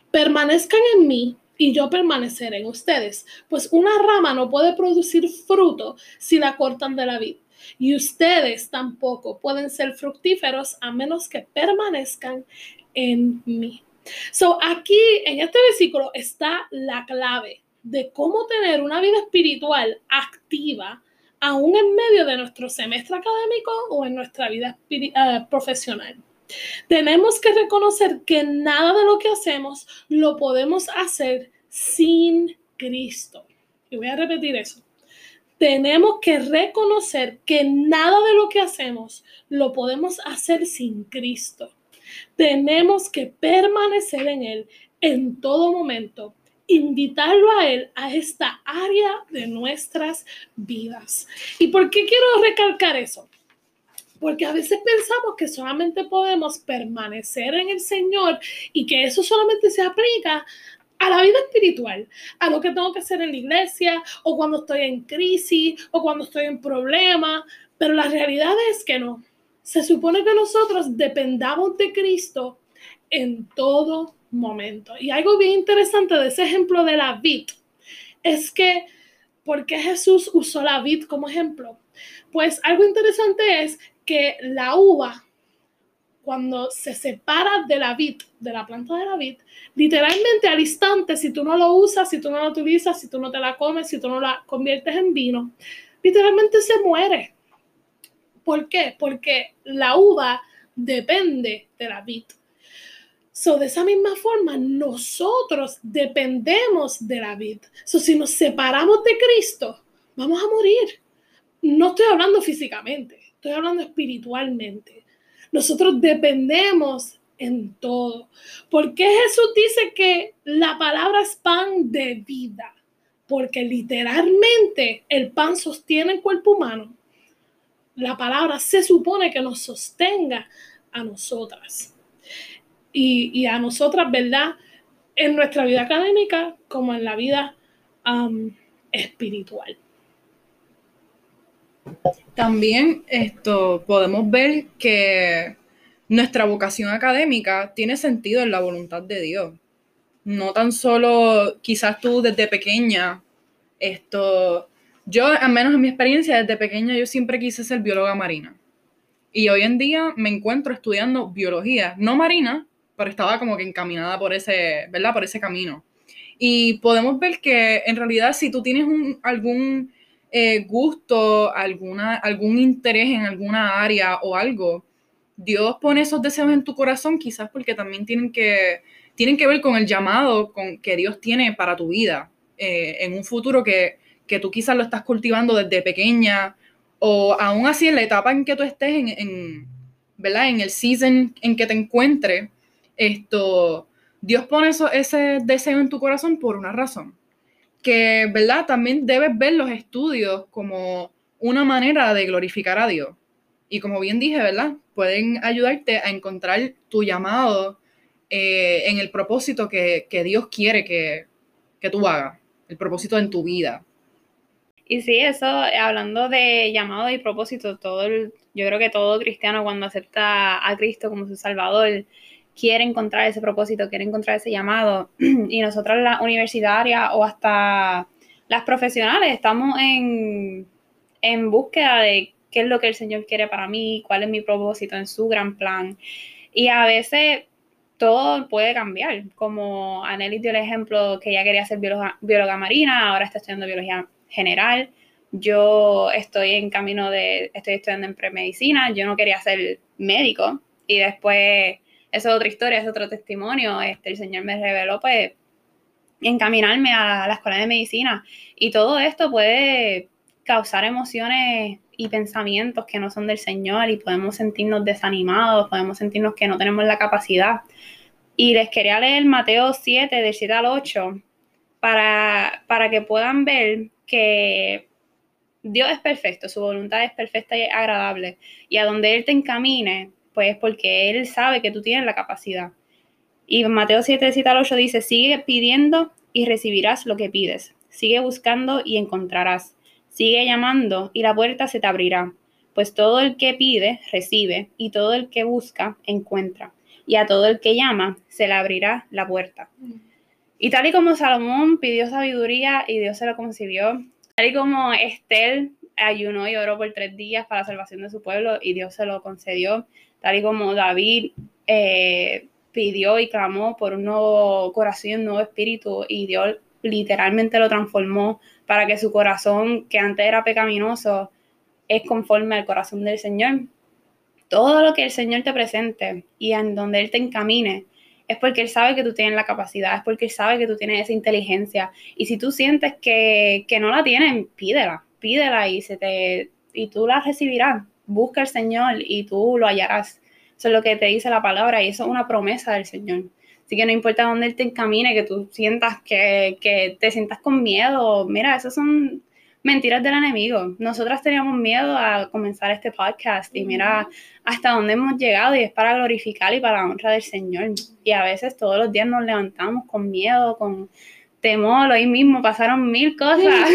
Speaker 1: permanezcan en mí y yo permanecer en ustedes. Pues una rama no puede producir fruto si la cortan de la vid. Y ustedes tampoco pueden ser fructíferos a menos que permanezcan en mí. So, aquí en este versículo está la clave de cómo tener una vida espiritual activa aún en medio de nuestro semestre académico o en nuestra vida eh, profesional. Tenemos que reconocer que nada de lo que hacemos lo podemos hacer sin Cristo. Y voy a repetir eso. Tenemos que reconocer que nada de lo que hacemos lo podemos hacer sin Cristo. Tenemos que permanecer en Él en todo momento, invitarlo a Él a esta área de nuestras vidas. ¿Y por qué quiero recalcar eso? Porque a veces pensamos que solamente podemos permanecer en el Señor y que eso solamente se aplica a la vida espiritual, a lo que tengo que hacer en la iglesia o cuando estoy en crisis o cuando estoy en problema, pero la realidad es que no. Se supone que nosotros dependamos de Cristo en todo momento. Y algo bien interesante de ese ejemplo de la vid es que, ¿por qué Jesús usó la vid como ejemplo? Pues algo interesante es que la uva, cuando se separa de la vid, de la planta de la vid, literalmente al instante, si tú no lo usas, si tú no lo utilizas, si tú no te la comes, si tú no la conviertes en vino, literalmente se muere. ¿Por qué? Porque la uva depende de la vid. So, de esa misma forma, nosotros dependemos de la vid. So, si nos separamos de Cristo, vamos a morir. No estoy hablando físicamente, estoy hablando espiritualmente. Nosotros dependemos en todo. ¿Por qué Jesús dice que la palabra es pan de vida? Porque literalmente el pan sostiene el cuerpo humano la palabra se supone que nos sostenga a nosotras. Y, a nosotras, ¿verdad? En nuestra vida académica como en la vida espiritual.
Speaker 2: También esto podemos ver que nuestra vocación académica tiene sentido en la voluntad de Dios. No tan solo quizás tú desde pequeña esto yo, al menos en mi experiencia, desde pequeña yo siempre quise ser bióloga marina. Y hoy en día me encuentro estudiando biología, no marina, pero estaba como que encaminada por ese, ¿verdad? Por ese camino. Y podemos ver que en realidad si tú tienes algún eh, gusto, alguna, algún interés en alguna área o algo, Dios pone esos deseos en tu corazón quizás porque también tienen que, tienen que ver con el llamado con, que Dios tiene para tu vida eh, en un futuro que que tú quizás lo estás cultivando desde pequeña o aún así en la etapa en que tú estés, en, ¿verdad? En el season en que te encuentres, esto, Dios pone eso, ese deseo en tu corazón por una razón. Que, ¿verdad? También debes ver los estudios como una manera de glorificar a Dios. Y como bien dije, ¿verdad? Pueden ayudarte a encontrar tu llamado eh, en el propósito que, Dios quiere que, que tú hagas, el propósito en tu vida.
Speaker 3: Y sí, eso, hablando de llamado y propósito, todo el, yo creo que todo cristiano cuando acepta a Cristo como su Salvador quiere encontrar ese propósito, quiere encontrar ese llamado. Y nosotras las universitarias o hasta las profesionales estamos en, en búsqueda de qué es lo que el Señor quiere para mí, cuál es mi propósito en su gran plan. Y a veces todo puede cambiar, como Anneli dio el ejemplo que ella quería ser bióloga, bióloga marina, ahora está estudiando biología general. Yo estoy en camino de, estoy estudiando en premedicina, yo no quería ser médico y después, es otra historia, es otro testimonio, este, el Señor me reveló pues encaminarme a la escuela de medicina y todo esto puede causar emociones y pensamientos que no son del Señor y podemos sentirnos desanimados, podemos sentirnos que no tenemos la capacidad. Y les quería leer Mateo 7, del 7 al 8, para, para que puedan ver que Dios es perfecto, su voluntad es perfecta y agradable. Y a donde Él te encamine, pues porque Él sabe que tú tienes la capacidad. Y Mateo 7, 7 al 8 dice, sigue pidiendo y recibirás lo que pides. Sigue buscando y encontrarás. Sigue llamando y la puerta se te abrirá. Pues todo el que pide, recibe, y todo el que busca, encuentra. Y a todo el que llama, se le abrirá la puerta. Y tal y como Salomón pidió sabiduría y Dios se lo concedió, tal y como Estel ayunó y oró por tres días para la salvación de su pueblo y Dios se lo concedió, tal y como David eh, pidió y clamó por un nuevo corazón y un nuevo espíritu y Dios literalmente lo transformó para que su corazón, que antes era pecaminoso, es conforme al corazón del Señor. Todo lo que el Señor te presente y en donde Él te encamine, es porque Él sabe que tú tienes la capacidad, es porque Él sabe que tú tienes esa inteligencia. Y si tú sientes que, que no la tienes, pídela, pídela y, se te, y tú la recibirás. Busca al Señor y tú lo hallarás. Eso es lo que te dice la palabra y eso es una promesa del Señor. Así que no importa dónde Él te encamine, que tú sientas que, que te sientas con miedo. Mira, esas son mentiras del enemigo. Nosotras teníamos miedo a comenzar este podcast y mira hasta dónde hemos llegado y es para glorificar y para la honra del Señor. Y a veces todos los días nos levantamos con miedo, con temor, hoy mismo pasaron mil cosas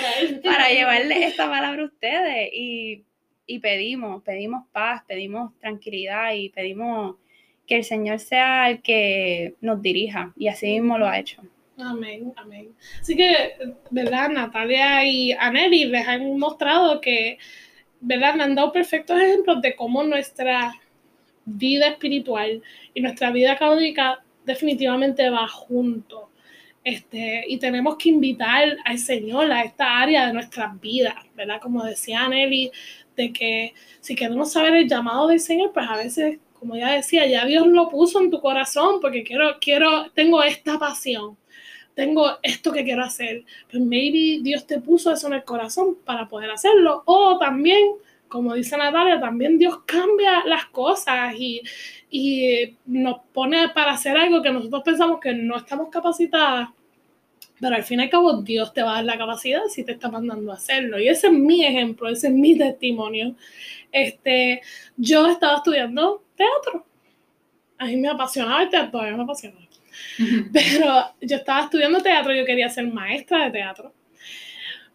Speaker 3: para llevarle esta palabra a ustedes y, y pedimos, pedimos paz, pedimos tranquilidad y pedimos que el Señor sea el que nos dirija y así mismo lo ha hecho.
Speaker 1: Amén, amén. Así que, ¿verdad? Natalia y Aneli les han mostrado que, ¿verdad? Me han dado perfectos ejemplos de cómo nuestra vida espiritual y nuestra vida católica definitivamente va junto. Este, y tenemos que invitar al Señor a esta área de nuestras vidas, ¿verdad? Como decía Aneli, de que si queremos saber el llamado del Señor, pues a veces, como ya decía, ya Dios lo puso en tu corazón porque quiero, quiero, tengo esta pasión tengo esto que quiero hacer, pues maybe Dios te puso eso en el corazón para poder hacerlo. O también, como dice Natalia, también Dios cambia las cosas y, y nos pone para hacer algo que nosotros pensamos que no estamos capacitadas. Pero al fin y al cabo Dios te va a dar la capacidad si te está mandando a hacerlo. Y ese es mi ejemplo, ese es mi testimonio. Este, yo estaba estudiando teatro. A mí me apasionaba el teatro, todavía me apasiona Pero yo estaba estudiando teatro, yo quería ser maestra de teatro.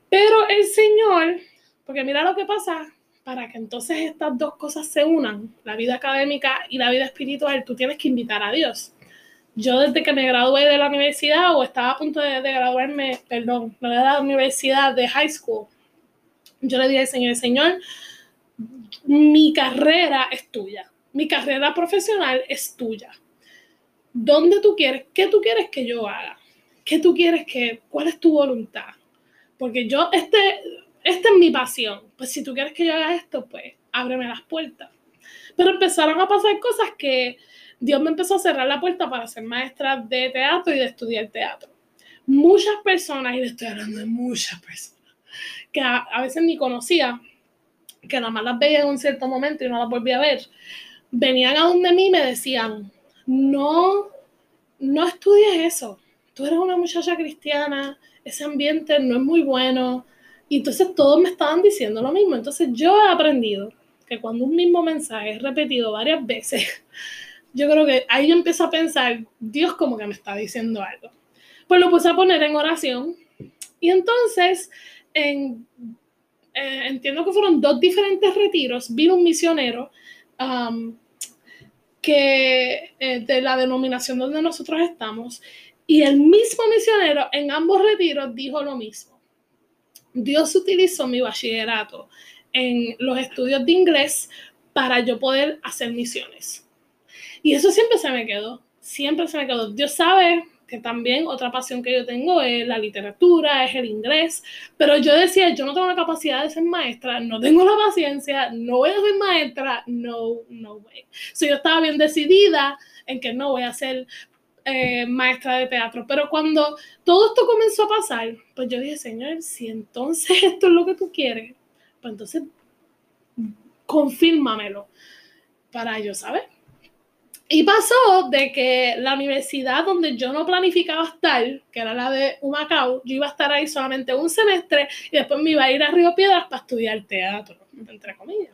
Speaker 1: Pero el Señor, porque mira lo que pasa, para que entonces estas dos cosas se unan, la vida académica y la vida espiritual, tú tienes que invitar a Dios. Yo desde que me gradué de la universidad o estaba a punto de, graduarme, perdón, de la universidad de high school, yo le dije al Señor, Señor, mi carrera es tuya, mi carrera profesional es tuya ¿Dónde tú quieres? ¿Qué tú quieres que yo haga? ¿Qué tú quieres que, cuál es tu voluntad? Porque yo, este, esta es mi pasión. Pues si tú quieres que yo haga esto, pues ábreme las puertas. Pero empezaron a pasar cosas que Dios me empezó a cerrar la puerta para ser maestra de teatro y de estudiar teatro. Muchas personas, y le estoy hablando de muchas personas, que a, veces ni conocía, que nada más las veía en un cierto momento y no las volví a ver, venían a donde mí y me decían, no, no estudies eso. Tú eres una muchacha cristiana, ese ambiente no es muy bueno. Y entonces todos me estaban diciendo lo mismo. Entonces yo he aprendido que cuando un mismo mensaje es repetido varias veces, yo creo que ahí yo empiezo a pensar, Dios como que me está diciendo algo. Pues lo puse a poner en oración. Y entonces, en, eh, entiendo que fueron dos diferentes retiros, vino un misionero um, eh, de la denominación donde nosotros estamos, y el mismo misionero en ambos retiros dijo lo mismo. Dios utilizó mi bachillerato en los estudios de inglés para yo poder hacer misiones. Y eso siempre se me quedó, siempre se me quedó. Dios sabe que también otra pasión que yo tengo es la literatura, es el inglés, pero yo decía, yo no tengo la capacidad de ser maestra, no tengo la paciencia, no voy a ser maestra, no, no way. So, yo estaba bien decidida en que no voy a ser eh, maestra de teatro, pero cuando todo esto comenzó a pasar, pues yo dije, Señor, si entonces esto es lo que tú quieres, pues entonces confírmamelo para yo saber. Y pasó de que la universidad donde yo no planificaba estar, que era la de Humacao, yo iba a estar ahí solamente un semestre y después me iba a ir a Río Piedras para estudiar teatro, entre comillas.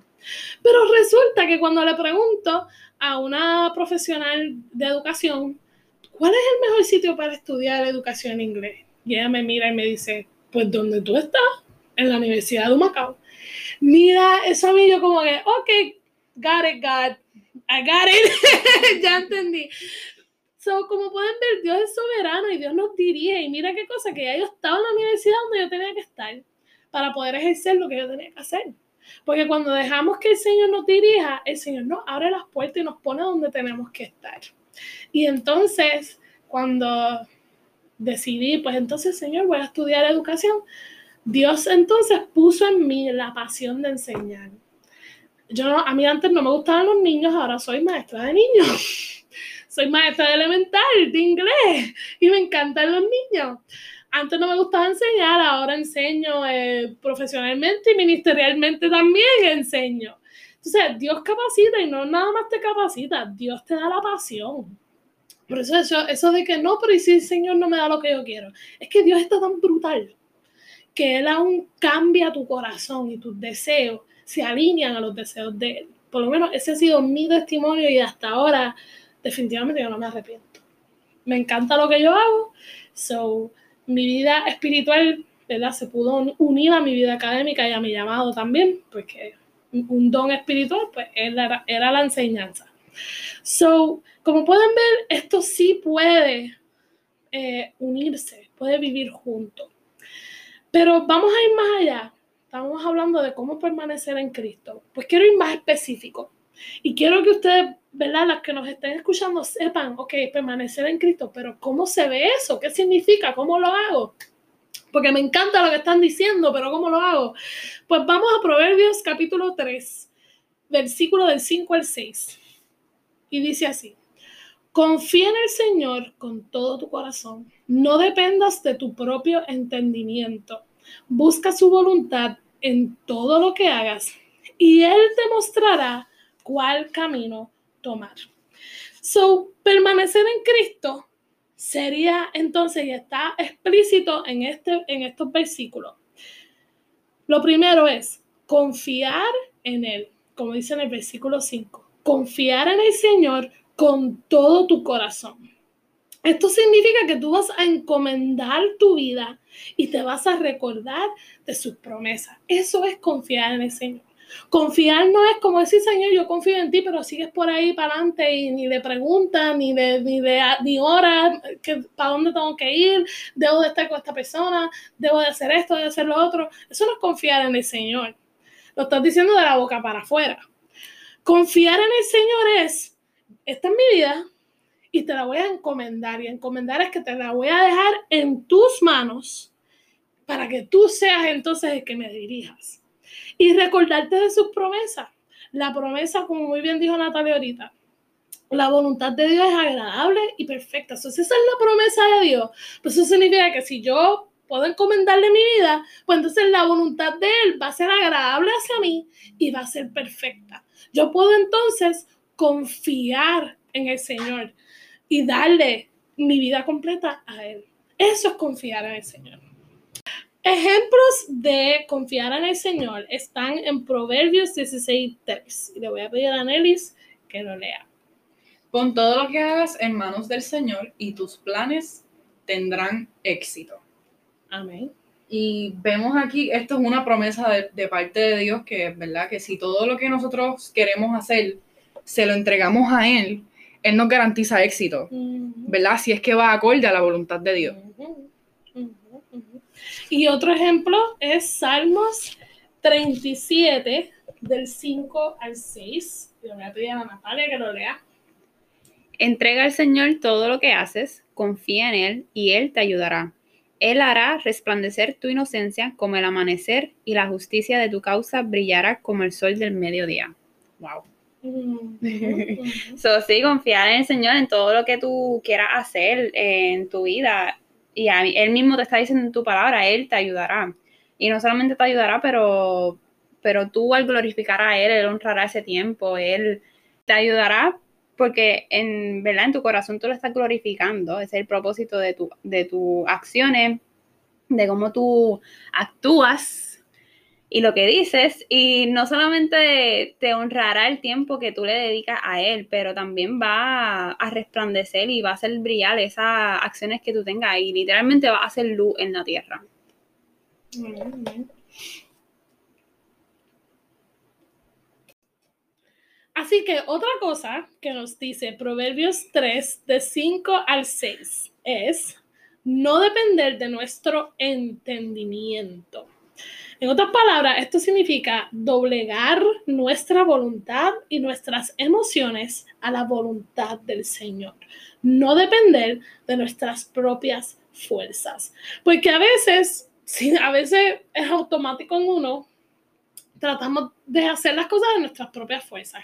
Speaker 1: Pero resulta que cuando le pregunto a una profesional de educación, ¿cuál es el mejor sitio para estudiar educación en inglés? Y ella me mira y me dice, pues donde tú estás, en la Universidad de Humacao. Mira, eso a mí yo como que, ok, got it, God I got it. ya entendí. So, como pueden ver, Dios es soberano y Dios nos dirige. Y mira qué cosa, que ya yo estaba en la universidad donde yo tenía que estar para poder ejercer lo que yo tenía que hacer. Porque cuando dejamos que el Señor nos dirija, el Señor nos abre las puertas y nos pone donde tenemos que estar. Y entonces, cuando decidí, pues entonces, Señor, voy a estudiar educación, Dios entonces puso en mí la pasión de enseñar. Yo a mí antes no me gustaban los niños, ahora soy maestra de niños. soy maestra de elemental, de inglés, y me encantan los niños. Antes no me gustaba enseñar, ahora enseño eh, profesionalmente y ministerialmente también enseño. Entonces, Dios capacita y no nada más te capacita, Dios te da la pasión. Por eso, eso, eso de que no, pero y si el Señor no me da lo que yo quiero, es que Dios está tan brutal que Él aún cambia tu corazón y tus deseos se alinean a los deseos de Él. Por lo menos ese ha sido mi testimonio y hasta ahora definitivamente yo no me arrepiento. Me encanta lo que yo hago, so mi vida espiritual, ¿verdad? Se pudo unir a mi vida académica y a mi llamado también, porque un don espiritual, pues era, era la enseñanza. So, como pueden ver, esto sí puede eh, unirse, puede vivir junto. Pero vamos a ir más allá. Estamos hablando de cómo permanecer en Cristo. Pues quiero ir más específico. Y quiero que ustedes, ¿verdad? Las que nos estén escuchando sepan, ok, permanecer en Cristo, pero ¿cómo se ve eso? ¿Qué significa? ¿Cómo lo hago? Porque me encanta lo que están diciendo, pero ¿cómo lo hago? Pues vamos a Proverbios capítulo 3, versículo del 5 al 6. Y dice así, confía en el Señor con todo tu corazón, no dependas de tu propio entendimiento, busca su voluntad en todo lo que hagas y Él te mostrará cuál camino tomar. So, permanecer en Cristo sería entonces, y está explícito en, este, en estos versículos. Lo primero es confiar en Él, como dice en el versículo 5. Confiar en el Señor con todo tu corazón. Esto significa que tú vas a encomendar tu vida y te vas a recordar de sus promesas. Eso es confiar en el Señor. Confiar no es como decir, Señor, yo confío en ti, pero sigues por ahí para adelante y ni le preguntas, ni de, ni de ni horas, que, para dónde tengo que ir, debo de estar con esta persona, debo de hacer esto, de hacer lo otro. Eso no es confiar en el Señor. Lo estás diciendo de la boca para afuera. Confiar en el Señor es, esta es mi vida y te la voy a encomendar. Y encomendar es que te la voy a dejar en tus manos para que tú seas entonces el que me dirijas y recordarte de sus promesas. La promesa, como muy bien dijo Natalia ahorita, la voluntad de Dios es agradable y perfecta. Entonces, esa es la promesa de Dios. Pues eso significa que si yo puedo encomendarle mi vida, pues entonces la voluntad de Él va a ser agradable hacia mí y va a ser perfecta. Yo puedo entonces confiar en el Señor y darle mi vida completa a Él. Eso es confiar en el Señor. Ejemplos de confiar en el Señor están en Proverbios 16.3. Y le voy a pedir a Nelis que lo lea.
Speaker 2: Pon todo lo que hagas en manos del Señor y tus planes tendrán éxito.
Speaker 1: Amén.
Speaker 2: Y vemos aquí, esto es una promesa de, parte de Dios que es verdad que si todo lo que nosotros queremos hacer se lo entregamos a Él, Él nos garantiza éxito, ¿verdad? Si es que va acorde a la voluntad de Dios.
Speaker 1: Y otro ejemplo es Salmos 37, del 5 al 6. Le voy a pedir a Natalia que lo lea.
Speaker 3: Entrega al Señor todo lo que haces, confía en Él y Él te ayudará. Él hará resplandecer tu inocencia como el amanecer y la justicia de tu causa brillará como el sol del mediodía. Wow. So, sí, confiar en el Señor en todo lo que tú quieras hacer en tu vida. Y él mismo te está diciendo en tu palabra, él te ayudará. Y no solamente te ayudará, pero, pero tú al glorificar a él, él honrará ese tiempo, él te ayudará porque en verdad en tu corazón tú lo estás glorificando, es el propósito de, tu, de tus acciones, de cómo tú actúas y lo que dices, y no solamente te honrará el tiempo que tú le dedicas a él, pero también va a resplandecer y va a hacer brillar esas acciones que tú tengas y literalmente va a hacer luz en la tierra.
Speaker 1: Así que otra cosa que nos dice Proverbios 3, de 5 al 6, es no depender de nuestro entendimiento. En otras palabras, esto significa doblegar nuestra voluntad y nuestras emociones a la voluntad del Señor. No depender de nuestras propias fuerzas. Porque a veces, a veces es automático en uno, tratamos de hacer las cosas de nuestras propias fuerzas.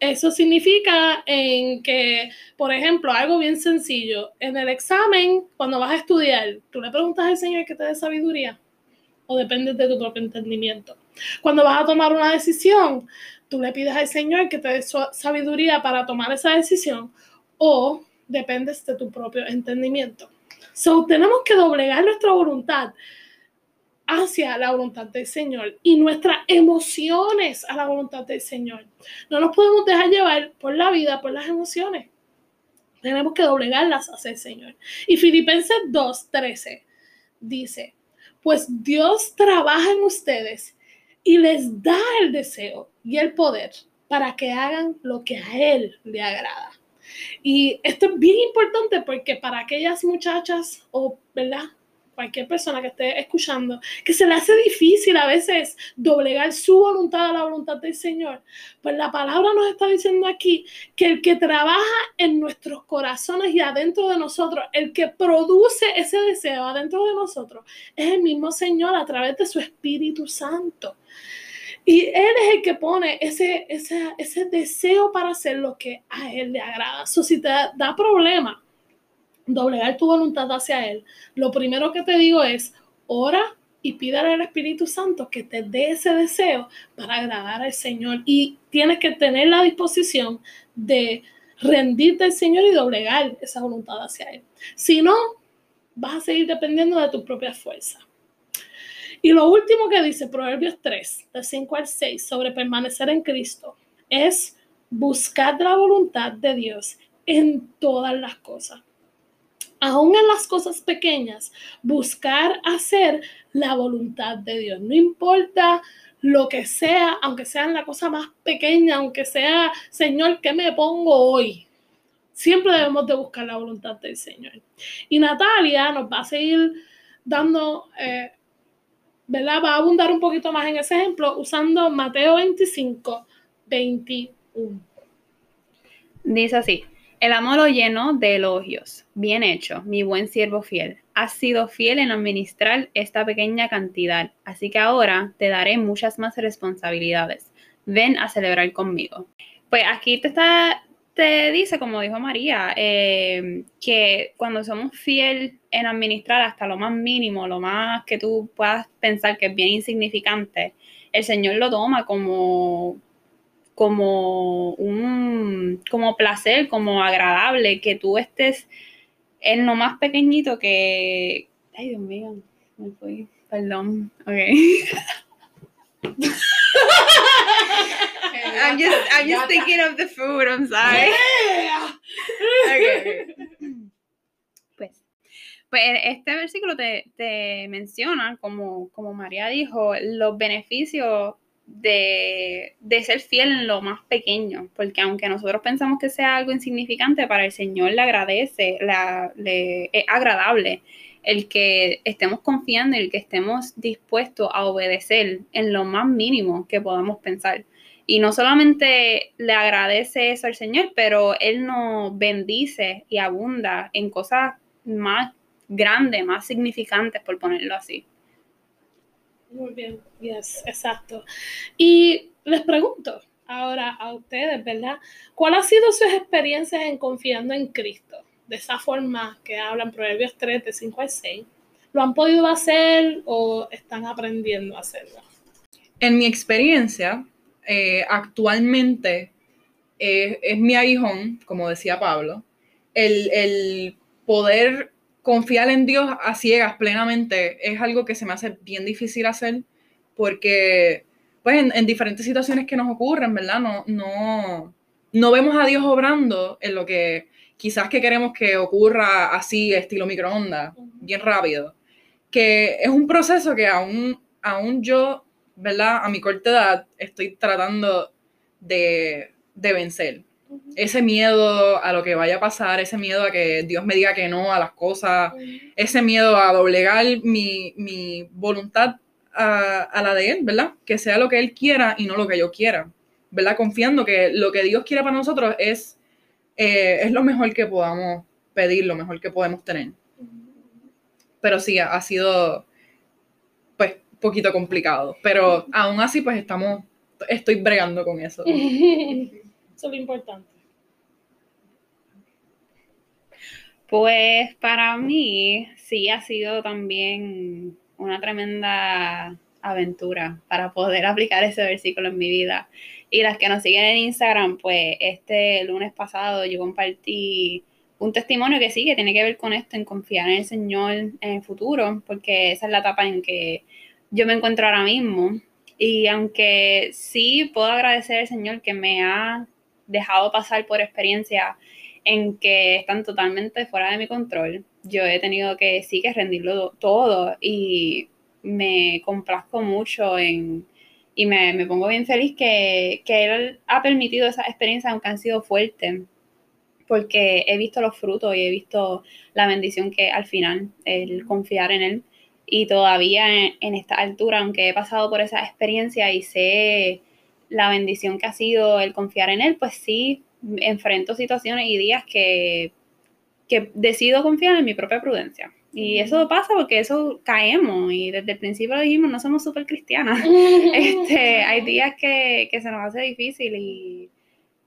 Speaker 1: Eso significa en que, por ejemplo, algo bien sencillo, en el examen, cuando vas a estudiar, tú le preguntas al Señor que te dé sabiduría o depende de tu propio entendimiento. Cuando vas a tomar una decisión, tú le pides al Señor que te dé sabiduría para tomar esa decisión o dependes de tu propio entendimiento. So, tenemos que doblegar nuestra voluntad hacia la voluntad del Señor y nuestras emociones a la voluntad del Señor. No nos podemos dejar llevar por la vida, por las emociones. Tenemos que doblegarlas hacia el Señor. Y Filipenses 2.13 dice, pues Dios trabaja en ustedes y les da el deseo y el poder para que hagan lo que a Él le agrada. Y esto es bien importante porque para aquellas muchachas o, ¿verdad? Cualquier persona que esté escuchando, que se le hace difícil a veces doblegar su voluntad a la voluntad del Señor. Pues la palabra nos está diciendo aquí que el que trabaja en nuestros corazones y adentro de nosotros, el que produce ese deseo adentro de nosotros, es el mismo Señor a través de su Espíritu Santo. Y Él es el que pone ese, ese, ese deseo para hacer lo que a Él le agrada. So, si te da, problema doblegar tu voluntad hacia Él, lo primero que te digo es, ora y pídale al Espíritu Santo que te dé ese deseo para agradar al Señor. Y tienes que tener la disposición de rendirte al Señor y doblegar esa voluntad hacia Él. Si no, vas a seguir dependiendo de tu propia fuerza. Y lo último que dice Proverbios 3, de 5 al 6, sobre permanecer en Cristo, es buscar la voluntad de Dios en todas las cosas. Aún en las cosas pequeñas, buscar hacer la voluntad de Dios. No importa lo que sea, aunque sea la cosa más pequeña, aunque sea, Señor, ¿qué me pongo hoy? Siempre debemos de buscar la voluntad del Señor. Y Natalia nos va a seguir dando eh, ¿verdad? Va a abundar un poquito más en ese ejemplo usando Mateo 25, 21.
Speaker 3: Dice así, el amor lo lleno de elogios. Bien hecho, mi buen siervo fiel. Has sido fiel en administrar esta pequeña cantidad, así que ahora te daré muchas más responsabilidades. Ven a celebrar conmigo. Pues aquí te está te dice, como dijo María, eh, que cuando somos fiel en administrar hasta lo más mínimo, lo más que tú puedas pensar que es bien insignificante, el Señor lo toma como, como un como placer, como agradable, que tú estés en lo más pequeñito que. Ay, Dios mío, me fui. Perdón. Ok. I'm just, I'm just thinking of the food, I'm sorry. Pues, pues este versículo te, te menciona, como, como María dijo, los beneficios de, de, ser fiel en lo más pequeño, porque aunque nosotros pensamos que sea algo insignificante, para el Señor le agradece, la, le, es agradable el que estemos confiando y el que estemos dispuestos a obedecer en lo más mínimo que podamos pensar. Y no solamente le agradece eso al Señor, pero Él nos bendice y abunda en cosas más grandes, más significantes, por ponerlo así.
Speaker 1: Muy bien, yes, exacto. Y les pregunto ahora a ustedes, ¿verdad? ¿Cuál ha sido sus experiencias en confiando en Cristo? De esa forma que hablan Proverbios 3, de 5 al 6. ¿Lo han podido hacer o están aprendiendo a hacerlo?
Speaker 2: En mi experiencia, eh, actualmente eh, es mi aguijón, como decía Pablo, el, poder confiar en Dios a ciegas plenamente es algo que se me hace bien difícil hacer porque pues en, diferentes situaciones que nos ocurren, ¿verdad? No, no, no vemos a Dios obrando en lo que quizás que queremos que ocurra así, estilo microondas, bien rápido. Que es un proceso que aún, aún yo ¿verdad? A mi corta edad estoy tratando de, de vencer. Ese miedo a lo que vaya a pasar, ese miedo a que Dios me diga que no a las cosas, ese miedo a doblegar mi, mi voluntad a, a, la de Él, ¿verdad? Que sea lo que Él quiera y no lo que yo quiera, ¿verdad? Confiando que lo que Dios quiera para nosotros es, eh, es lo mejor que podamos pedir, lo mejor que podemos tener. Pero sí, ha sido, pues, poquito complicado. Pero aún así, pues, estamos, estoy bregando con eso.
Speaker 1: Eso es lo importante.
Speaker 3: Pues para mí sí ha sido también una tremenda aventura para poder aplicar ese versículo en mi vida. Y las que nos siguen en Instagram, pues este lunes pasado yo compartí un testimonio que sí, que tiene que ver con esto, en confiar en el Señor en el futuro, porque esa es la etapa en que yo me encuentro ahora mismo. Y aunque sí puedo agradecer al Señor que me ha dejado pasar por experiencias en que están totalmente fuera de mi control. Yo he tenido que sí que rendirlo todo y me complazco mucho en, y me, me pongo bien feliz que, que, Él ha permitido esas experiencias aunque han sido fuertes, porque he visto los frutos y he visto la bendición que al final, el confiar en Él. Y todavía en, esta altura, aunque he pasado por esa experiencia y sé la bendición que ha sido el confiar en Él, pues sí, enfrento situaciones y días que, que decido confiar en mi propia prudencia. Y eso pasa porque eso caemos y desde el principio dijimos, no somos súper cristianas. este, hay días que, que, se nos hace difícil y,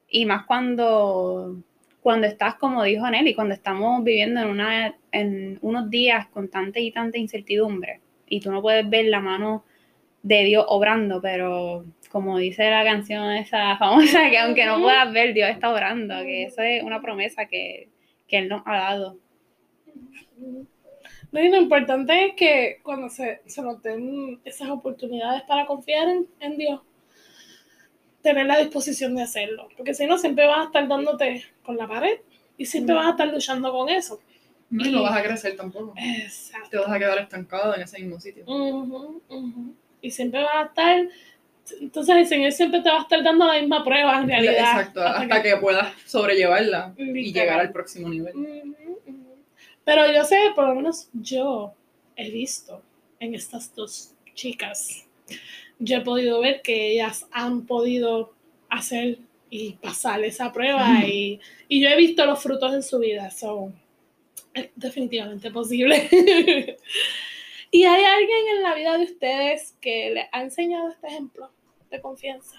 Speaker 3: y, más cuando, cuando estás, como dijo y cuando estamos viviendo en, una, en unos días con tanta y tanta incertidumbre y tú no puedes ver la mano de Dios obrando, pero como dice la canción esa famosa, que aunque no puedas ver, Dios está orando, que eso es una promesa que, Él nos ha dado.
Speaker 1: lo importante es que cuando se, se nos den esas oportunidades para confiar en, Dios, tener la disposición de hacerlo, porque si no, siempre vas a estar dándote con la pared y siempre vas a estar luchando con eso.
Speaker 2: No, y no vas a crecer tampoco. Exacto. Te vas a quedar estancado en ese mismo sitio.
Speaker 1: Y siempre vas a estar entonces el Señor siempre te va a estar dando la misma prueba en realidad.
Speaker 2: Exacto, hasta, que, puedas sobrellevarla y llegar al próximo nivel.
Speaker 1: Pero yo sé, por lo menos yo he visto en estas dos chicas, yo he podido ver que ellas han podido hacer y pasar esa prueba y, y, yo he visto los frutos en su vida, son es definitivamente posible. ¿Y hay alguien en la vida de ustedes que les ha enseñado este ejemplo? De confianza?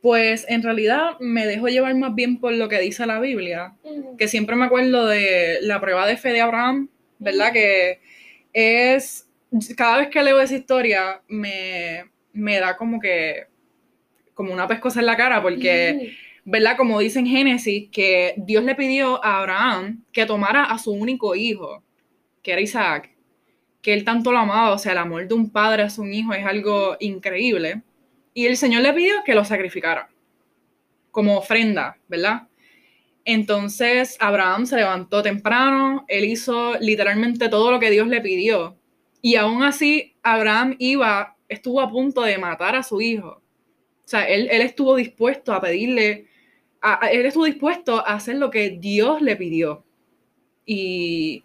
Speaker 2: Pues en realidad me dejo llevar más bien por lo que dice la Biblia, que siempre me acuerdo de la prueba de fe de Abraham, ¿verdad? Que es, cada vez que leo esa historia me, da como que, como una pescosa en la cara, porque, ¿verdad? Como dice en Génesis, que Dios le pidió a Abraham que tomara a su único hijo, que era Isaac, que él tanto lo amaba, o sea, el amor de un padre a su hijo es algo increíble. Y el Señor le pidió que lo sacrificara como ofrenda, ¿verdad? Entonces Abraham se levantó temprano, él hizo literalmente todo lo que Dios le pidió. Y aún así, Abraham iba, estuvo a punto de matar a su hijo. O sea, él, estuvo dispuesto a pedirle, él estuvo dispuesto a hacer lo que Dios le pidió. Y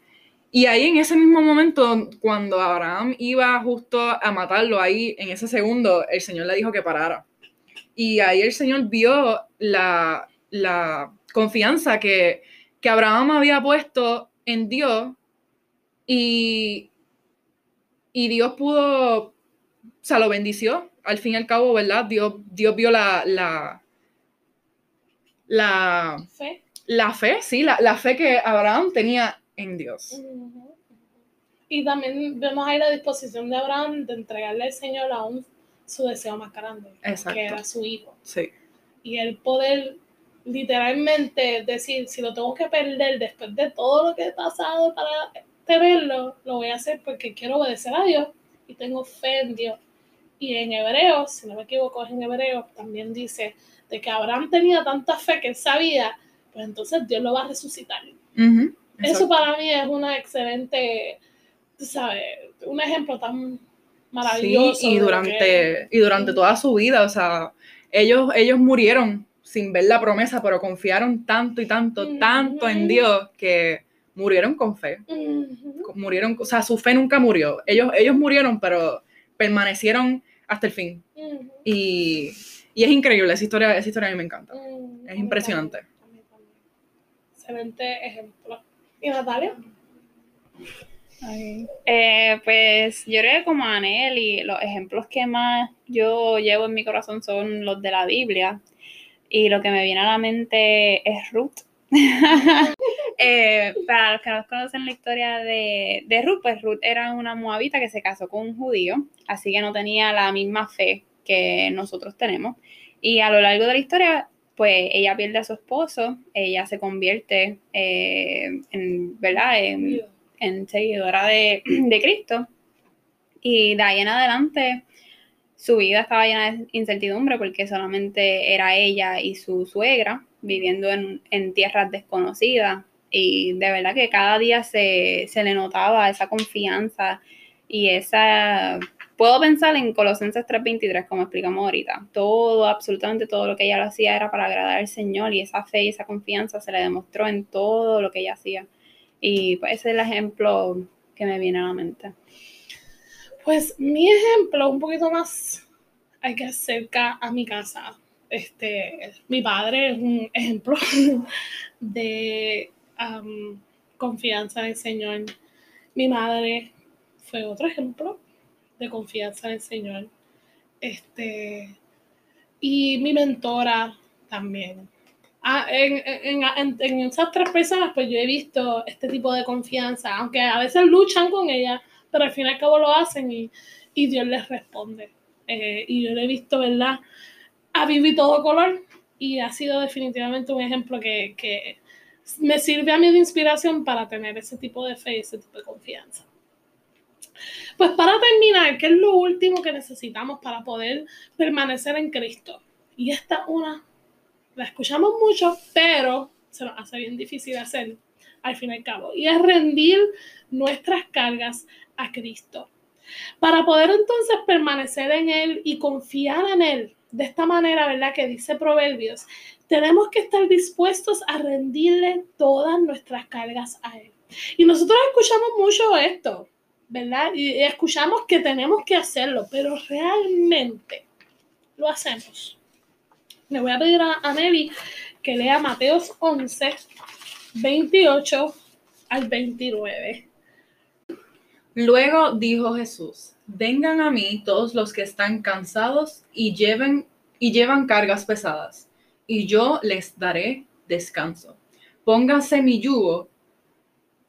Speaker 2: y ahí en ese mismo momento, cuando Abraham iba justo a matarlo, ahí en ese segundo, el Señor le dijo que parara. Y ahí el Señor vio la, confianza que, que Abraham había puesto en Dios y, y Dios pudo, o sea, lo bendició. Al fin y al cabo, ¿verdad? Dios, Dios vio la, la, la
Speaker 1: fe.
Speaker 2: La fe, sí, la, la fe que Abraham tenía en Dios.
Speaker 1: Y también vemos ahí la disposición de Abraham de entregarle al Señor aún su deseo más grande, que era su hijo.
Speaker 2: Sí.
Speaker 1: Y el poder literalmente decir, si lo tengo que perder después de todo lo que he pasado para tenerlo, lo voy a hacer porque quiero obedecer a Dios y tengo fe en Dios. Y en Hebreos, si no me equivoco, en Hebreos también dice de que Abraham tenía tanta fe que él sabía, pues entonces Dios lo va a resucitar. Eso para mí es una excelente, tú sabes, un ejemplo tan maravilloso.
Speaker 2: Sí, y durante, y durante toda su vida, o sea, ellos, ellos murieron sin ver la promesa, pero confiaron tanto y tanto, tanto en Dios que murieron con fe. Murieron, o sea, su fe nunca murió. Ellos, ellos murieron, pero permanecieron hasta el fin. y, y, es increíble, esa historia, esa historia a mí me encanta. Es impresionante.
Speaker 1: Excelente ejemplo. ¿Y Natalia?
Speaker 3: Eh, pues yo creo que como Anel y los ejemplos que más yo llevo en mi corazón son los de la Biblia. Y lo que me viene a la mente es Ruth. Eh, para los que no conocen la historia de, de, Ruth, pues Ruth era una moabita que se casó con un judío, así que no tenía la misma fe que nosotros tenemos. Y a lo largo de la historia, pues ella pierde a su esposo, ella se convierte eh, en, ¿verdad? En, en seguidora de, de Cristo. Y de ahí en adelante su vida estaba llena de incertidumbre porque solamente era ella y su suegra viviendo en, tierras desconocidas. Y de verdad que cada día se, le notaba esa confianza y esa... Puedo pensar en Colosenses 3:23, como explicamos ahorita. Todo, absolutamente todo lo que ella lo hacía era para agradar al Señor y esa fe y esa confianza se le demostró en todo lo que ella hacía. Y pues ese es el ejemplo que me viene a la mente.
Speaker 1: Pues mi ejemplo, un poquito más hay que cerca a mi casa. Este, mi padre es un ejemplo de confianza en el Señor. Mi madre fue otro ejemplo de confianza en el Señor. Este, y mi mentora también. Ah, en, en, esas tres personas, pues yo he visto este tipo de confianza, aunque a veces luchan con ella, pero al fin y al cabo lo hacen y, y Dios les responde. Eh, y yo lo he visto, ¿verdad? A vivir todo color y ha sido definitivamente un ejemplo que, que me sirve a mí de inspiración para tener ese tipo de fe y ese tipo de confianza. Pues para terminar, ¿qué es lo último que necesitamos para poder permanecer en Cristo? Y esta una, la escuchamos mucho, pero se nos hace bien difícil hacer al fin y al cabo. Y es rendir nuestras cargas a Cristo. Para poder entonces permanecer en Él y confiar en Él de esta manera, ¿verdad? Que dice Proverbios, tenemos que estar dispuestos a rendirle todas nuestras cargas a Él. Y nosotros escuchamos mucho esto, ¿verdad? Y escuchamos que tenemos que hacerlo, pero realmente lo hacemos. Le voy a pedir a Nelly que lea Mateos 11, 28 al 29.
Speaker 2: Luego dijo Jesús, vengan a mí todos los que están cansados y lleven y llevan cargas pesadas, y yo les daré descanso. Pónganse mi yugo,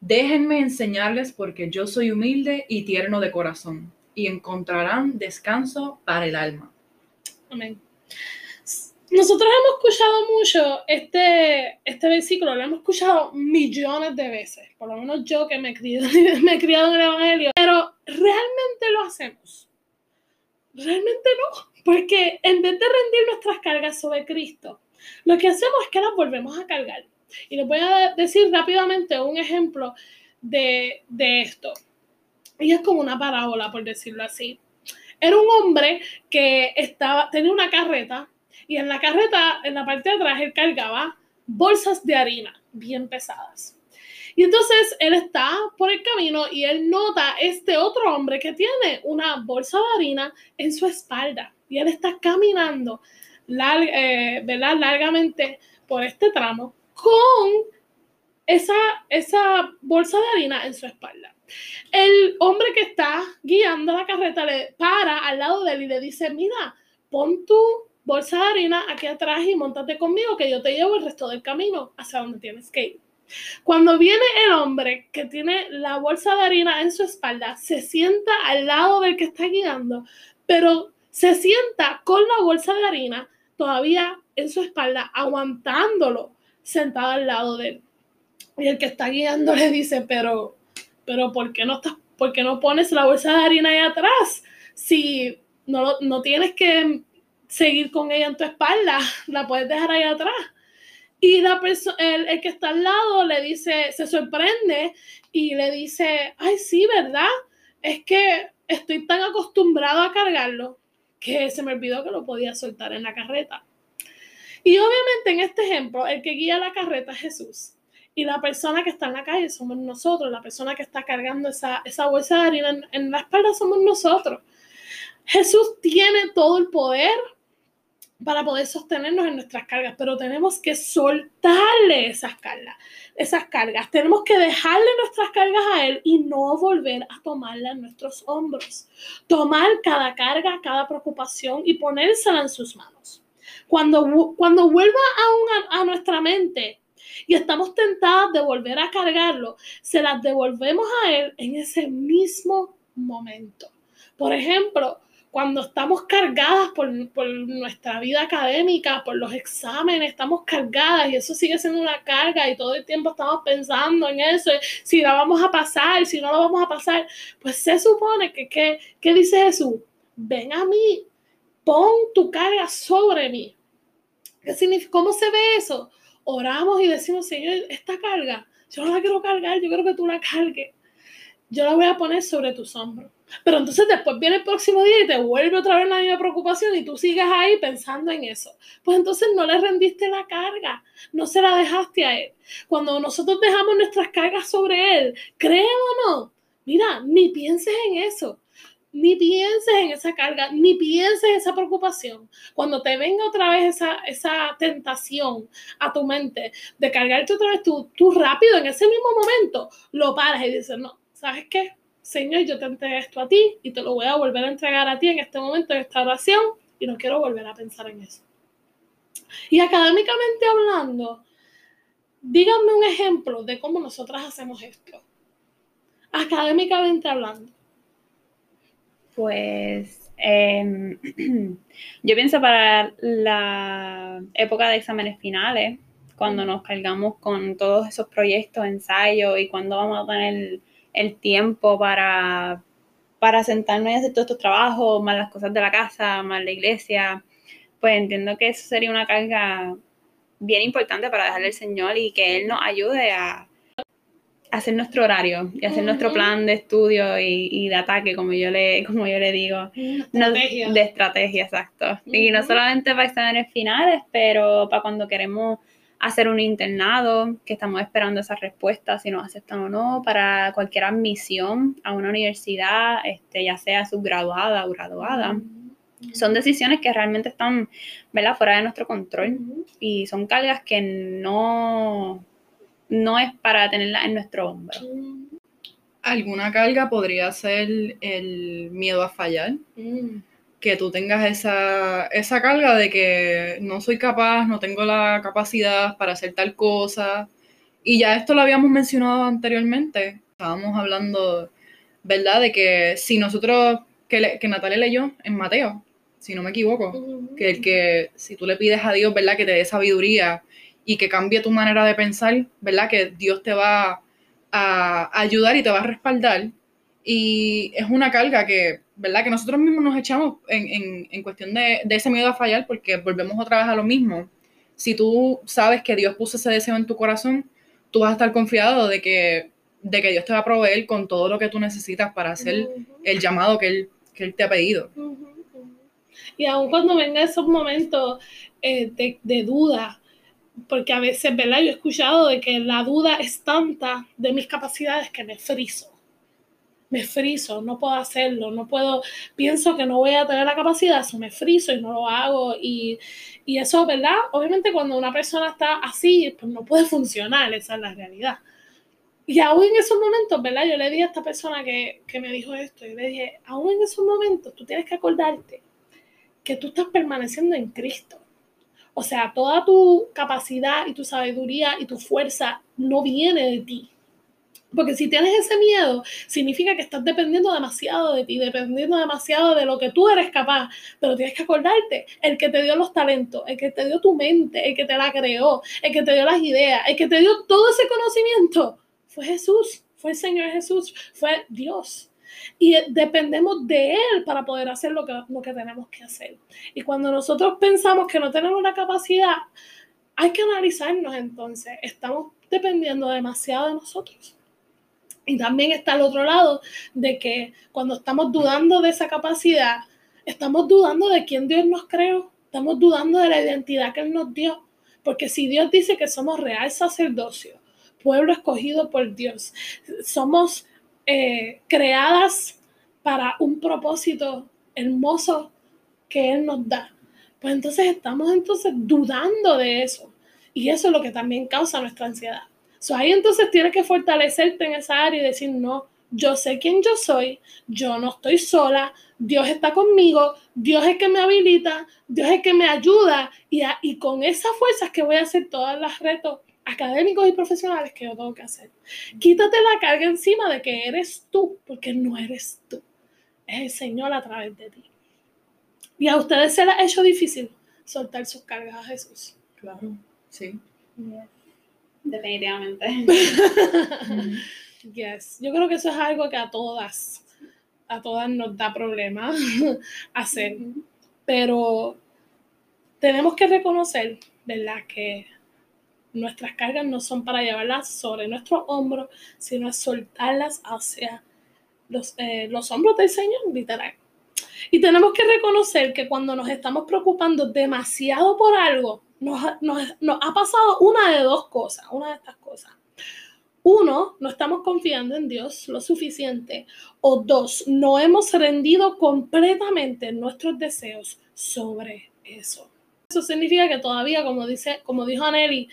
Speaker 2: déjenme enseñarles porque yo soy humilde y tierno de corazón, y encontrarán descanso para el alma.
Speaker 1: Amén. Nosotros hemos escuchado mucho este, este versículo, lo hemos escuchado millones de veces, por lo menos yo que me he, criado, me he criado en el Evangelio, pero realmente lo hacemos. Realmente no, porque en vez de rendir nuestras cargas sobre Cristo, lo que hacemos es que las volvemos a cargar. Y les voy a decir rápidamente un ejemplo de, de esto. Y es como una parábola, por decirlo así. Era un hombre que estaba, tenía una carreta y en la carreta, en la parte de atrás, él cargaba bolsas de harina bien pesadas. Y entonces él está por el camino y él nota este otro hombre que tiene una bolsa de harina en su espalda. Y él está caminando eh, largamente por este tramo con esa, esa bolsa de harina en su espalda. El hombre que está guiando la carreta le para al lado de él y le dice, mira, pon tu bolsa de harina aquí atrás y montate conmigo que yo te llevo el resto del camino hacia donde tienes que ir. Cuando viene el hombre que tiene la bolsa de harina en su espalda, se sienta al lado del que está guiando, pero se sienta con la bolsa de harina todavía en su espalda, aguantándolo sentado al lado de él. Y el que está guiando le dice, pero, pero ¿por qué no estás, por qué no pones la bolsa de harina ahí atrás? Si no, no tienes que seguir con ella en tu espalda, la puedes dejar ahí atrás. Y la el, el que está al lado le dice, se sorprende y le dice, ay, sí, ¿verdad? Es que estoy tan acostumbrado a cargarlo que se me olvidó que lo podía soltar en la carreta. Y obviamente en este ejemplo, el que guía la carreta es Jesús. Y la persona que está en la calle somos nosotros, la persona que está cargando esa, esa bolsa de harina en, en la espalda somos nosotros. Jesús tiene todo el poder para poder sostenernos en nuestras cargas, pero tenemos que soltarle esas cargas, esas cargas. Tenemos que dejarle nuestras cargas a Él y no volver a tomarla en nuestros hombros. Tomar cada carga, cada preocupación y ponérsela en sus manos. Cuando, cuando vuelva a, a nuestra mente y estamos tentadas de volver a cargarlo, se las devolvemos a Él en ese mismo momento. Por ejemplo, cuando estamos cargadas por, nuestra vida académica, por los exámenes, estamos cargadas y eso sigue siendo una carga y todo el tiempo estamos pensando en eso, si la vamos a pasar, si no la vamos a pasar, pues se supone que, ¿qué dice Jesús? Ven a mí, pon tu carga sobre mí. ¿Cómo se ve eso? Oramos y decimos, Señor, esta carga, yo no la quiero cargar, yo quiero que tú la cargues. Yo la voy a poner sobre tus hombros pero entonces después viene el próximo día y te vuelve otra vez la misma preocupación y tú sigues ahí pensando en eso. Pues entonces no le rendiste la carga, no se la dejaste a él. Cuando nosotros dejamos nuestras cargas sobre él, creen o no, mira, ni pienses en eso. Ni pienses en esa carga, ni pienses en esa preocupación. Cuando te venga otra vez esa, esa tentación a tu mente de cargarte otra vez, tú, tú rápido en ese mismo momento lo paras y dices, no, ¿sabes qué? Señor, yo te entregué esto a ti y te lo voy a volver a entregar a ti en este momento, en esta oración, y no quiero volver a pensar en eso. Y académicamente hablando, díganme un ejemplo de cómo nosotras hacemos esto. Académicamente hablando.
Speaker 3: Pues em, yo pienso para la época de exámenes finales, cuando nos cargamos con todos esos proyectos, ensayos y cuando vamos a tener el tiempo para, para sentarnos y hacer todos estos trabajos, más las cosas de la casa, más la iglesia, pues entiendo que eso sería una carga bien importante para dejarle al Señor y que Él nos ayude a hacer nuestro horario y hacer nuestro plan de estudio y, de ataque, como yo le, como yo le digo. de estrategia, exacto. Y no solamente para exámenes finales, pero para cuando queremos hacer un internado, que estamos esperando esa respuesta, si nos aceptan o no, para cualquier admisión a una universidad, este, ya sea subgraduada o graduada. Son decisiones que realmente están fuera de nuestro control y son cargas que no, no es para tenerlas en nuestro hombro.
Speaker 2: Alguna carga podría ser el miedo a fallar. Mm que tú tengas esa, esa carga de que no soy capaz, no tengo la capacidad para hacer tal cosa. Y ya esto lo habíamos mencionado anteriormente. Estábamos hablando, ¿verdad? De que si nosotros, que, que Natalia leyó en Mateo, si no me equivoco, que el que si tú le pides a Dios, ¿verdad? Que te dé sabiduría y que cambie tu manera de pensar, ¿verdad? Que Dios te va a ayudar y te va a respaldar. Y es una carga que ¿verdad? Que nosotros mismos nos echamos en, cuestión de, ese miedo a fallar porque volvemos otra vez a lo mismo. Si tú sabes que Dios puso ese deseo en tu corazón, tú vas a estar confiado de que, de que Dios te va a proveer con todo lo que tú necesitas para hacer el llamado que Él, él te ha pedido.
Speaker 1: Y aun cuando vengan esos momentos eh, de, de duda, porque a veces, ¿verdad? Yo he escuchado de que la duda es tanta de mis capacidades que me friso me friso, no puedo hacerlo, no puedo, pienso que no voy a tener la capacidad, eso me friso y no lo hago. Y, eso, ¿verdad? Obviamente cuando una persona está así, pues no puede funcionar, esa es la realidad. Y aún en esos momentos, ¿verdad? Yo le dije a esta persona que, que me dijo esto, y le dije, aún en esos momentos tú tienes que acordarte que tú estás permaneciendo en Cristo. O sea, toda tu capacidad y tu sabiduría y tu fuerza no viene de ti, porque si tienes ese miedo, significa que estás dependiendo demasiado de ti, dependiendo demasiado de lo que tú eres capaz. Pero tienes que acordarte, el que te dio los talentos, el que te dio tu mente, el que te la creó, el que te dio las ideas, el que te dio todo ese conocimiento, fue Jesús, fue el Señor Jesús, fue Dios. Y dependemos de Él para poder hacer lo que, lo que tenemos que hacer. Y cuando nosotros pensamos que no tenemos la capacidad, hay que analizarnos entonces. Estamos dependiendo demasiado de nosotros. Y también está el otro lado de que cuando estamos dudando de esa capacidad, Estamos dudando de quién Dios nos creó. Estamos dudando de la identidad que Él nos dio. Porque si Dios dice que somos real sacerdocio, pueblo escogido por Dios, somos eh, creadas para un propósito hermoso que Él nos da. Pues entonces estamos entonces dudando de eso. Y eso es lo que también causa nuestra ansiedad. So, entonces tienes que fortalecerte en esa área y decir, no, yo sé quién yo soy, yo no estoy sola, Dios está conmigo, Dios es que me habilita, Dios es que me ayuda y, y con esas fuerzas que voy a hacer todos los retos académicos y profesionales que yo tengo que hacer. Quítate la carga encima de que eres tú, porque no eres tú, es el Señor a través de ti. Y a ustedes se les ha hecho difícil soltar sus cargas a Jesús.
Speaker 2: Claro, sí.
Speaker 3: Definitivamente.
Speaker 1: yes. Yo creo que eso es algo que a todas, a todas nos da problema hacer. Pero tenemos que reconocer, ¿verdad? Que nuestras cargas no son para llevarlas sobre nuestro hombro, sino soltarlas hacia los, eh, los hombros del Señor, literal. Y tenemos que reconocer que cuando nos estamos preocupando demasiado por algo, nos, ha pasado una de dos cosas, una de estas cosas. Uno, no estamos confiando en Dios lo suficiente. O dos, no hemos rendido completamente nuestros deseos sobre eso. Eso significa que todavía, como, dice, como dijo Aneli,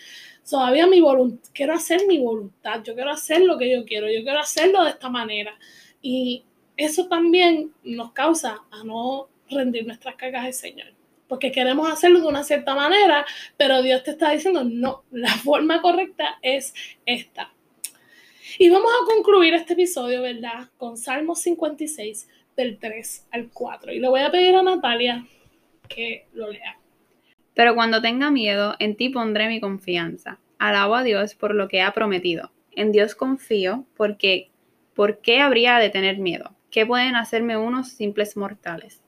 Speaker 1: todavía mi voluntad, quiero hacer mi voluntad, yo quiero hacer lo que yo quiero, yo quiero hacerlo de esta manera. Y eso también nos causa a no rendir nuestras cargas al Señor porque queremos hacerlo de una cierta manera, pero Dios te está diciendo, no, la forma correcta es esta. Y vamos a concluir este episodio, ¿verdad? Con Salmo 56, del 3 al 4. Y le voy a pedir a Natalia que lo lea.
Speaker 3: Pero cuando tenga miedo, en ti pondré mi confianza. Alabo a Dios por lo que ha prometido. En Dios confío porque ¿por qué habría de tener miedo? ¿Qué pueden hacerme unos simples mortales?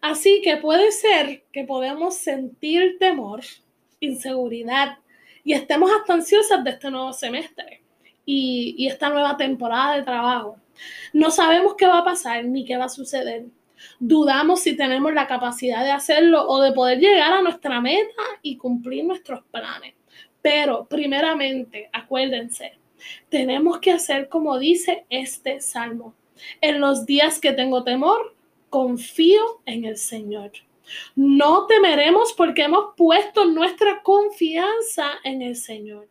Speaker 1: Así que puede ser que podamos sentir temor, inseguridad y estemos hasta ansiosas de este nuevo semestre y esta nueva temporada de trabajo. No sabemos qué va a pasar ni qué va a suceder. Dudamos si tenemos la capacidad de hacerlo o de poder llegar a nuestra meta y cumplir nuestros planes. Pero primeramente, acuérdense, tenemos que hacer como dice este salmo. En los días que tengo temor, confío en el Señor. No temeremos porque hemos puesto nuestra confianza en el Señor.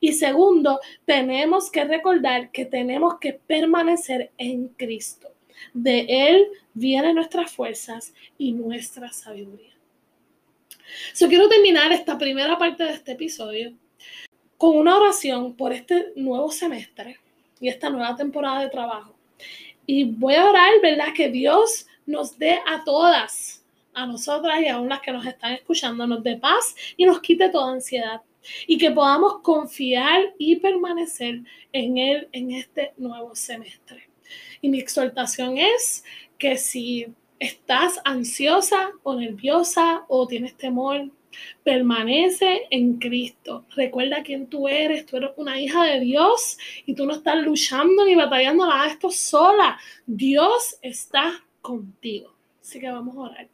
Speaker 1: Y segundo, tenemos que recordar que tenemos que permanecer en Cristo. De Él vienen nuestras fuerzas y nuestra sabiduría. Yo quiero terminar esta primera parte de este episodio con una oración por este nuevo semestre y esta nueva temporada de trabajo. Y voy a orar, ¿verdad? Que Dios nos dé a todas, a nosotras y aún las que nos están escuchando, nos dé paz y nos quite toda ansiedad. Y que podamos confiar y permanecer en Él en este nuevo semestre. Y mi exhortación es que si estás ansiosa o nerviosa o tienes temor, permanece en Cristo. Recuerda quién tú eres. Tú eres una hija de Dios y tú no estás luchando ni batallando nada esto sola. Dios está contigo. Así que vamos a orar.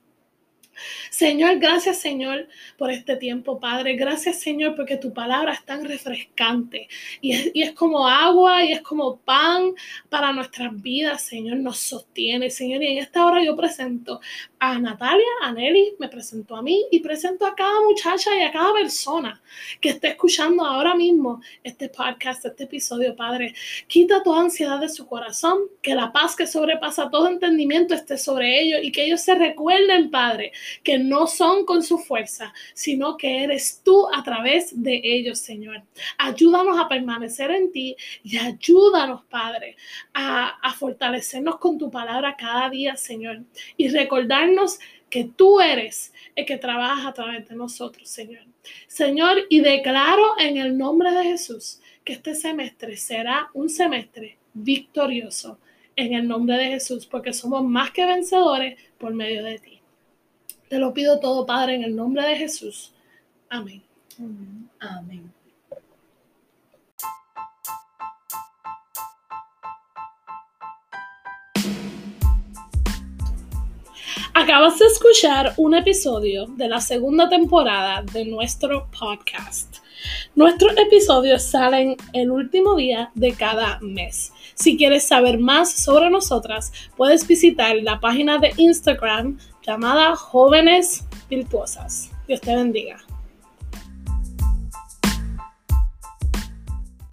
Speaker 1: Señor, gracias Señor por este tiempo, Padre. Gracias Señor porque tu palabra es tan refrescante y es, y es, como agua y es como pan para nuestras vidas, Señor. Nos sostiene, Señor. Y en esta hora yo presento a Natalia, a Nelly, me presento a mí y presento a cada muchacha y a cada persona que esté escuchando ahora mismo este podcast, este episodio, Padre. Quita toda ansiedad de su corazón, que la paz que sobrepasa todo entendimiento esté sobre ellos y que ellos se recuerden, Padre, que no son con su fuerza, sino que eres tú a través de ellos, Señor. Ayúdanos a permanecer en ti y ayúdanos, Padre, a, a fortalecernos con tu palabra cada día, Señor, y recordar que tú eres el que trabaja a través de nosotros, Señor. Señor, y declaro en el nombre de Jesús que este semestre será un semestre victorioso en el nombre de Jesús, porque somos más que vencedores por medio de ti. Te lo pido todo, Padre, en el nombre de Jesús. Amén.
Speaker 2: Amén.
Speaker 1: Acabas de escuchar un episodio de la segunda temporada de nuestro podcast. Nuestros episodios salen el último día de cada mes. Si quieres saber más sobre nosotras, puedes visitar la página de Instagram llamada Jóvenes Virtuosas. Dios te bendiga.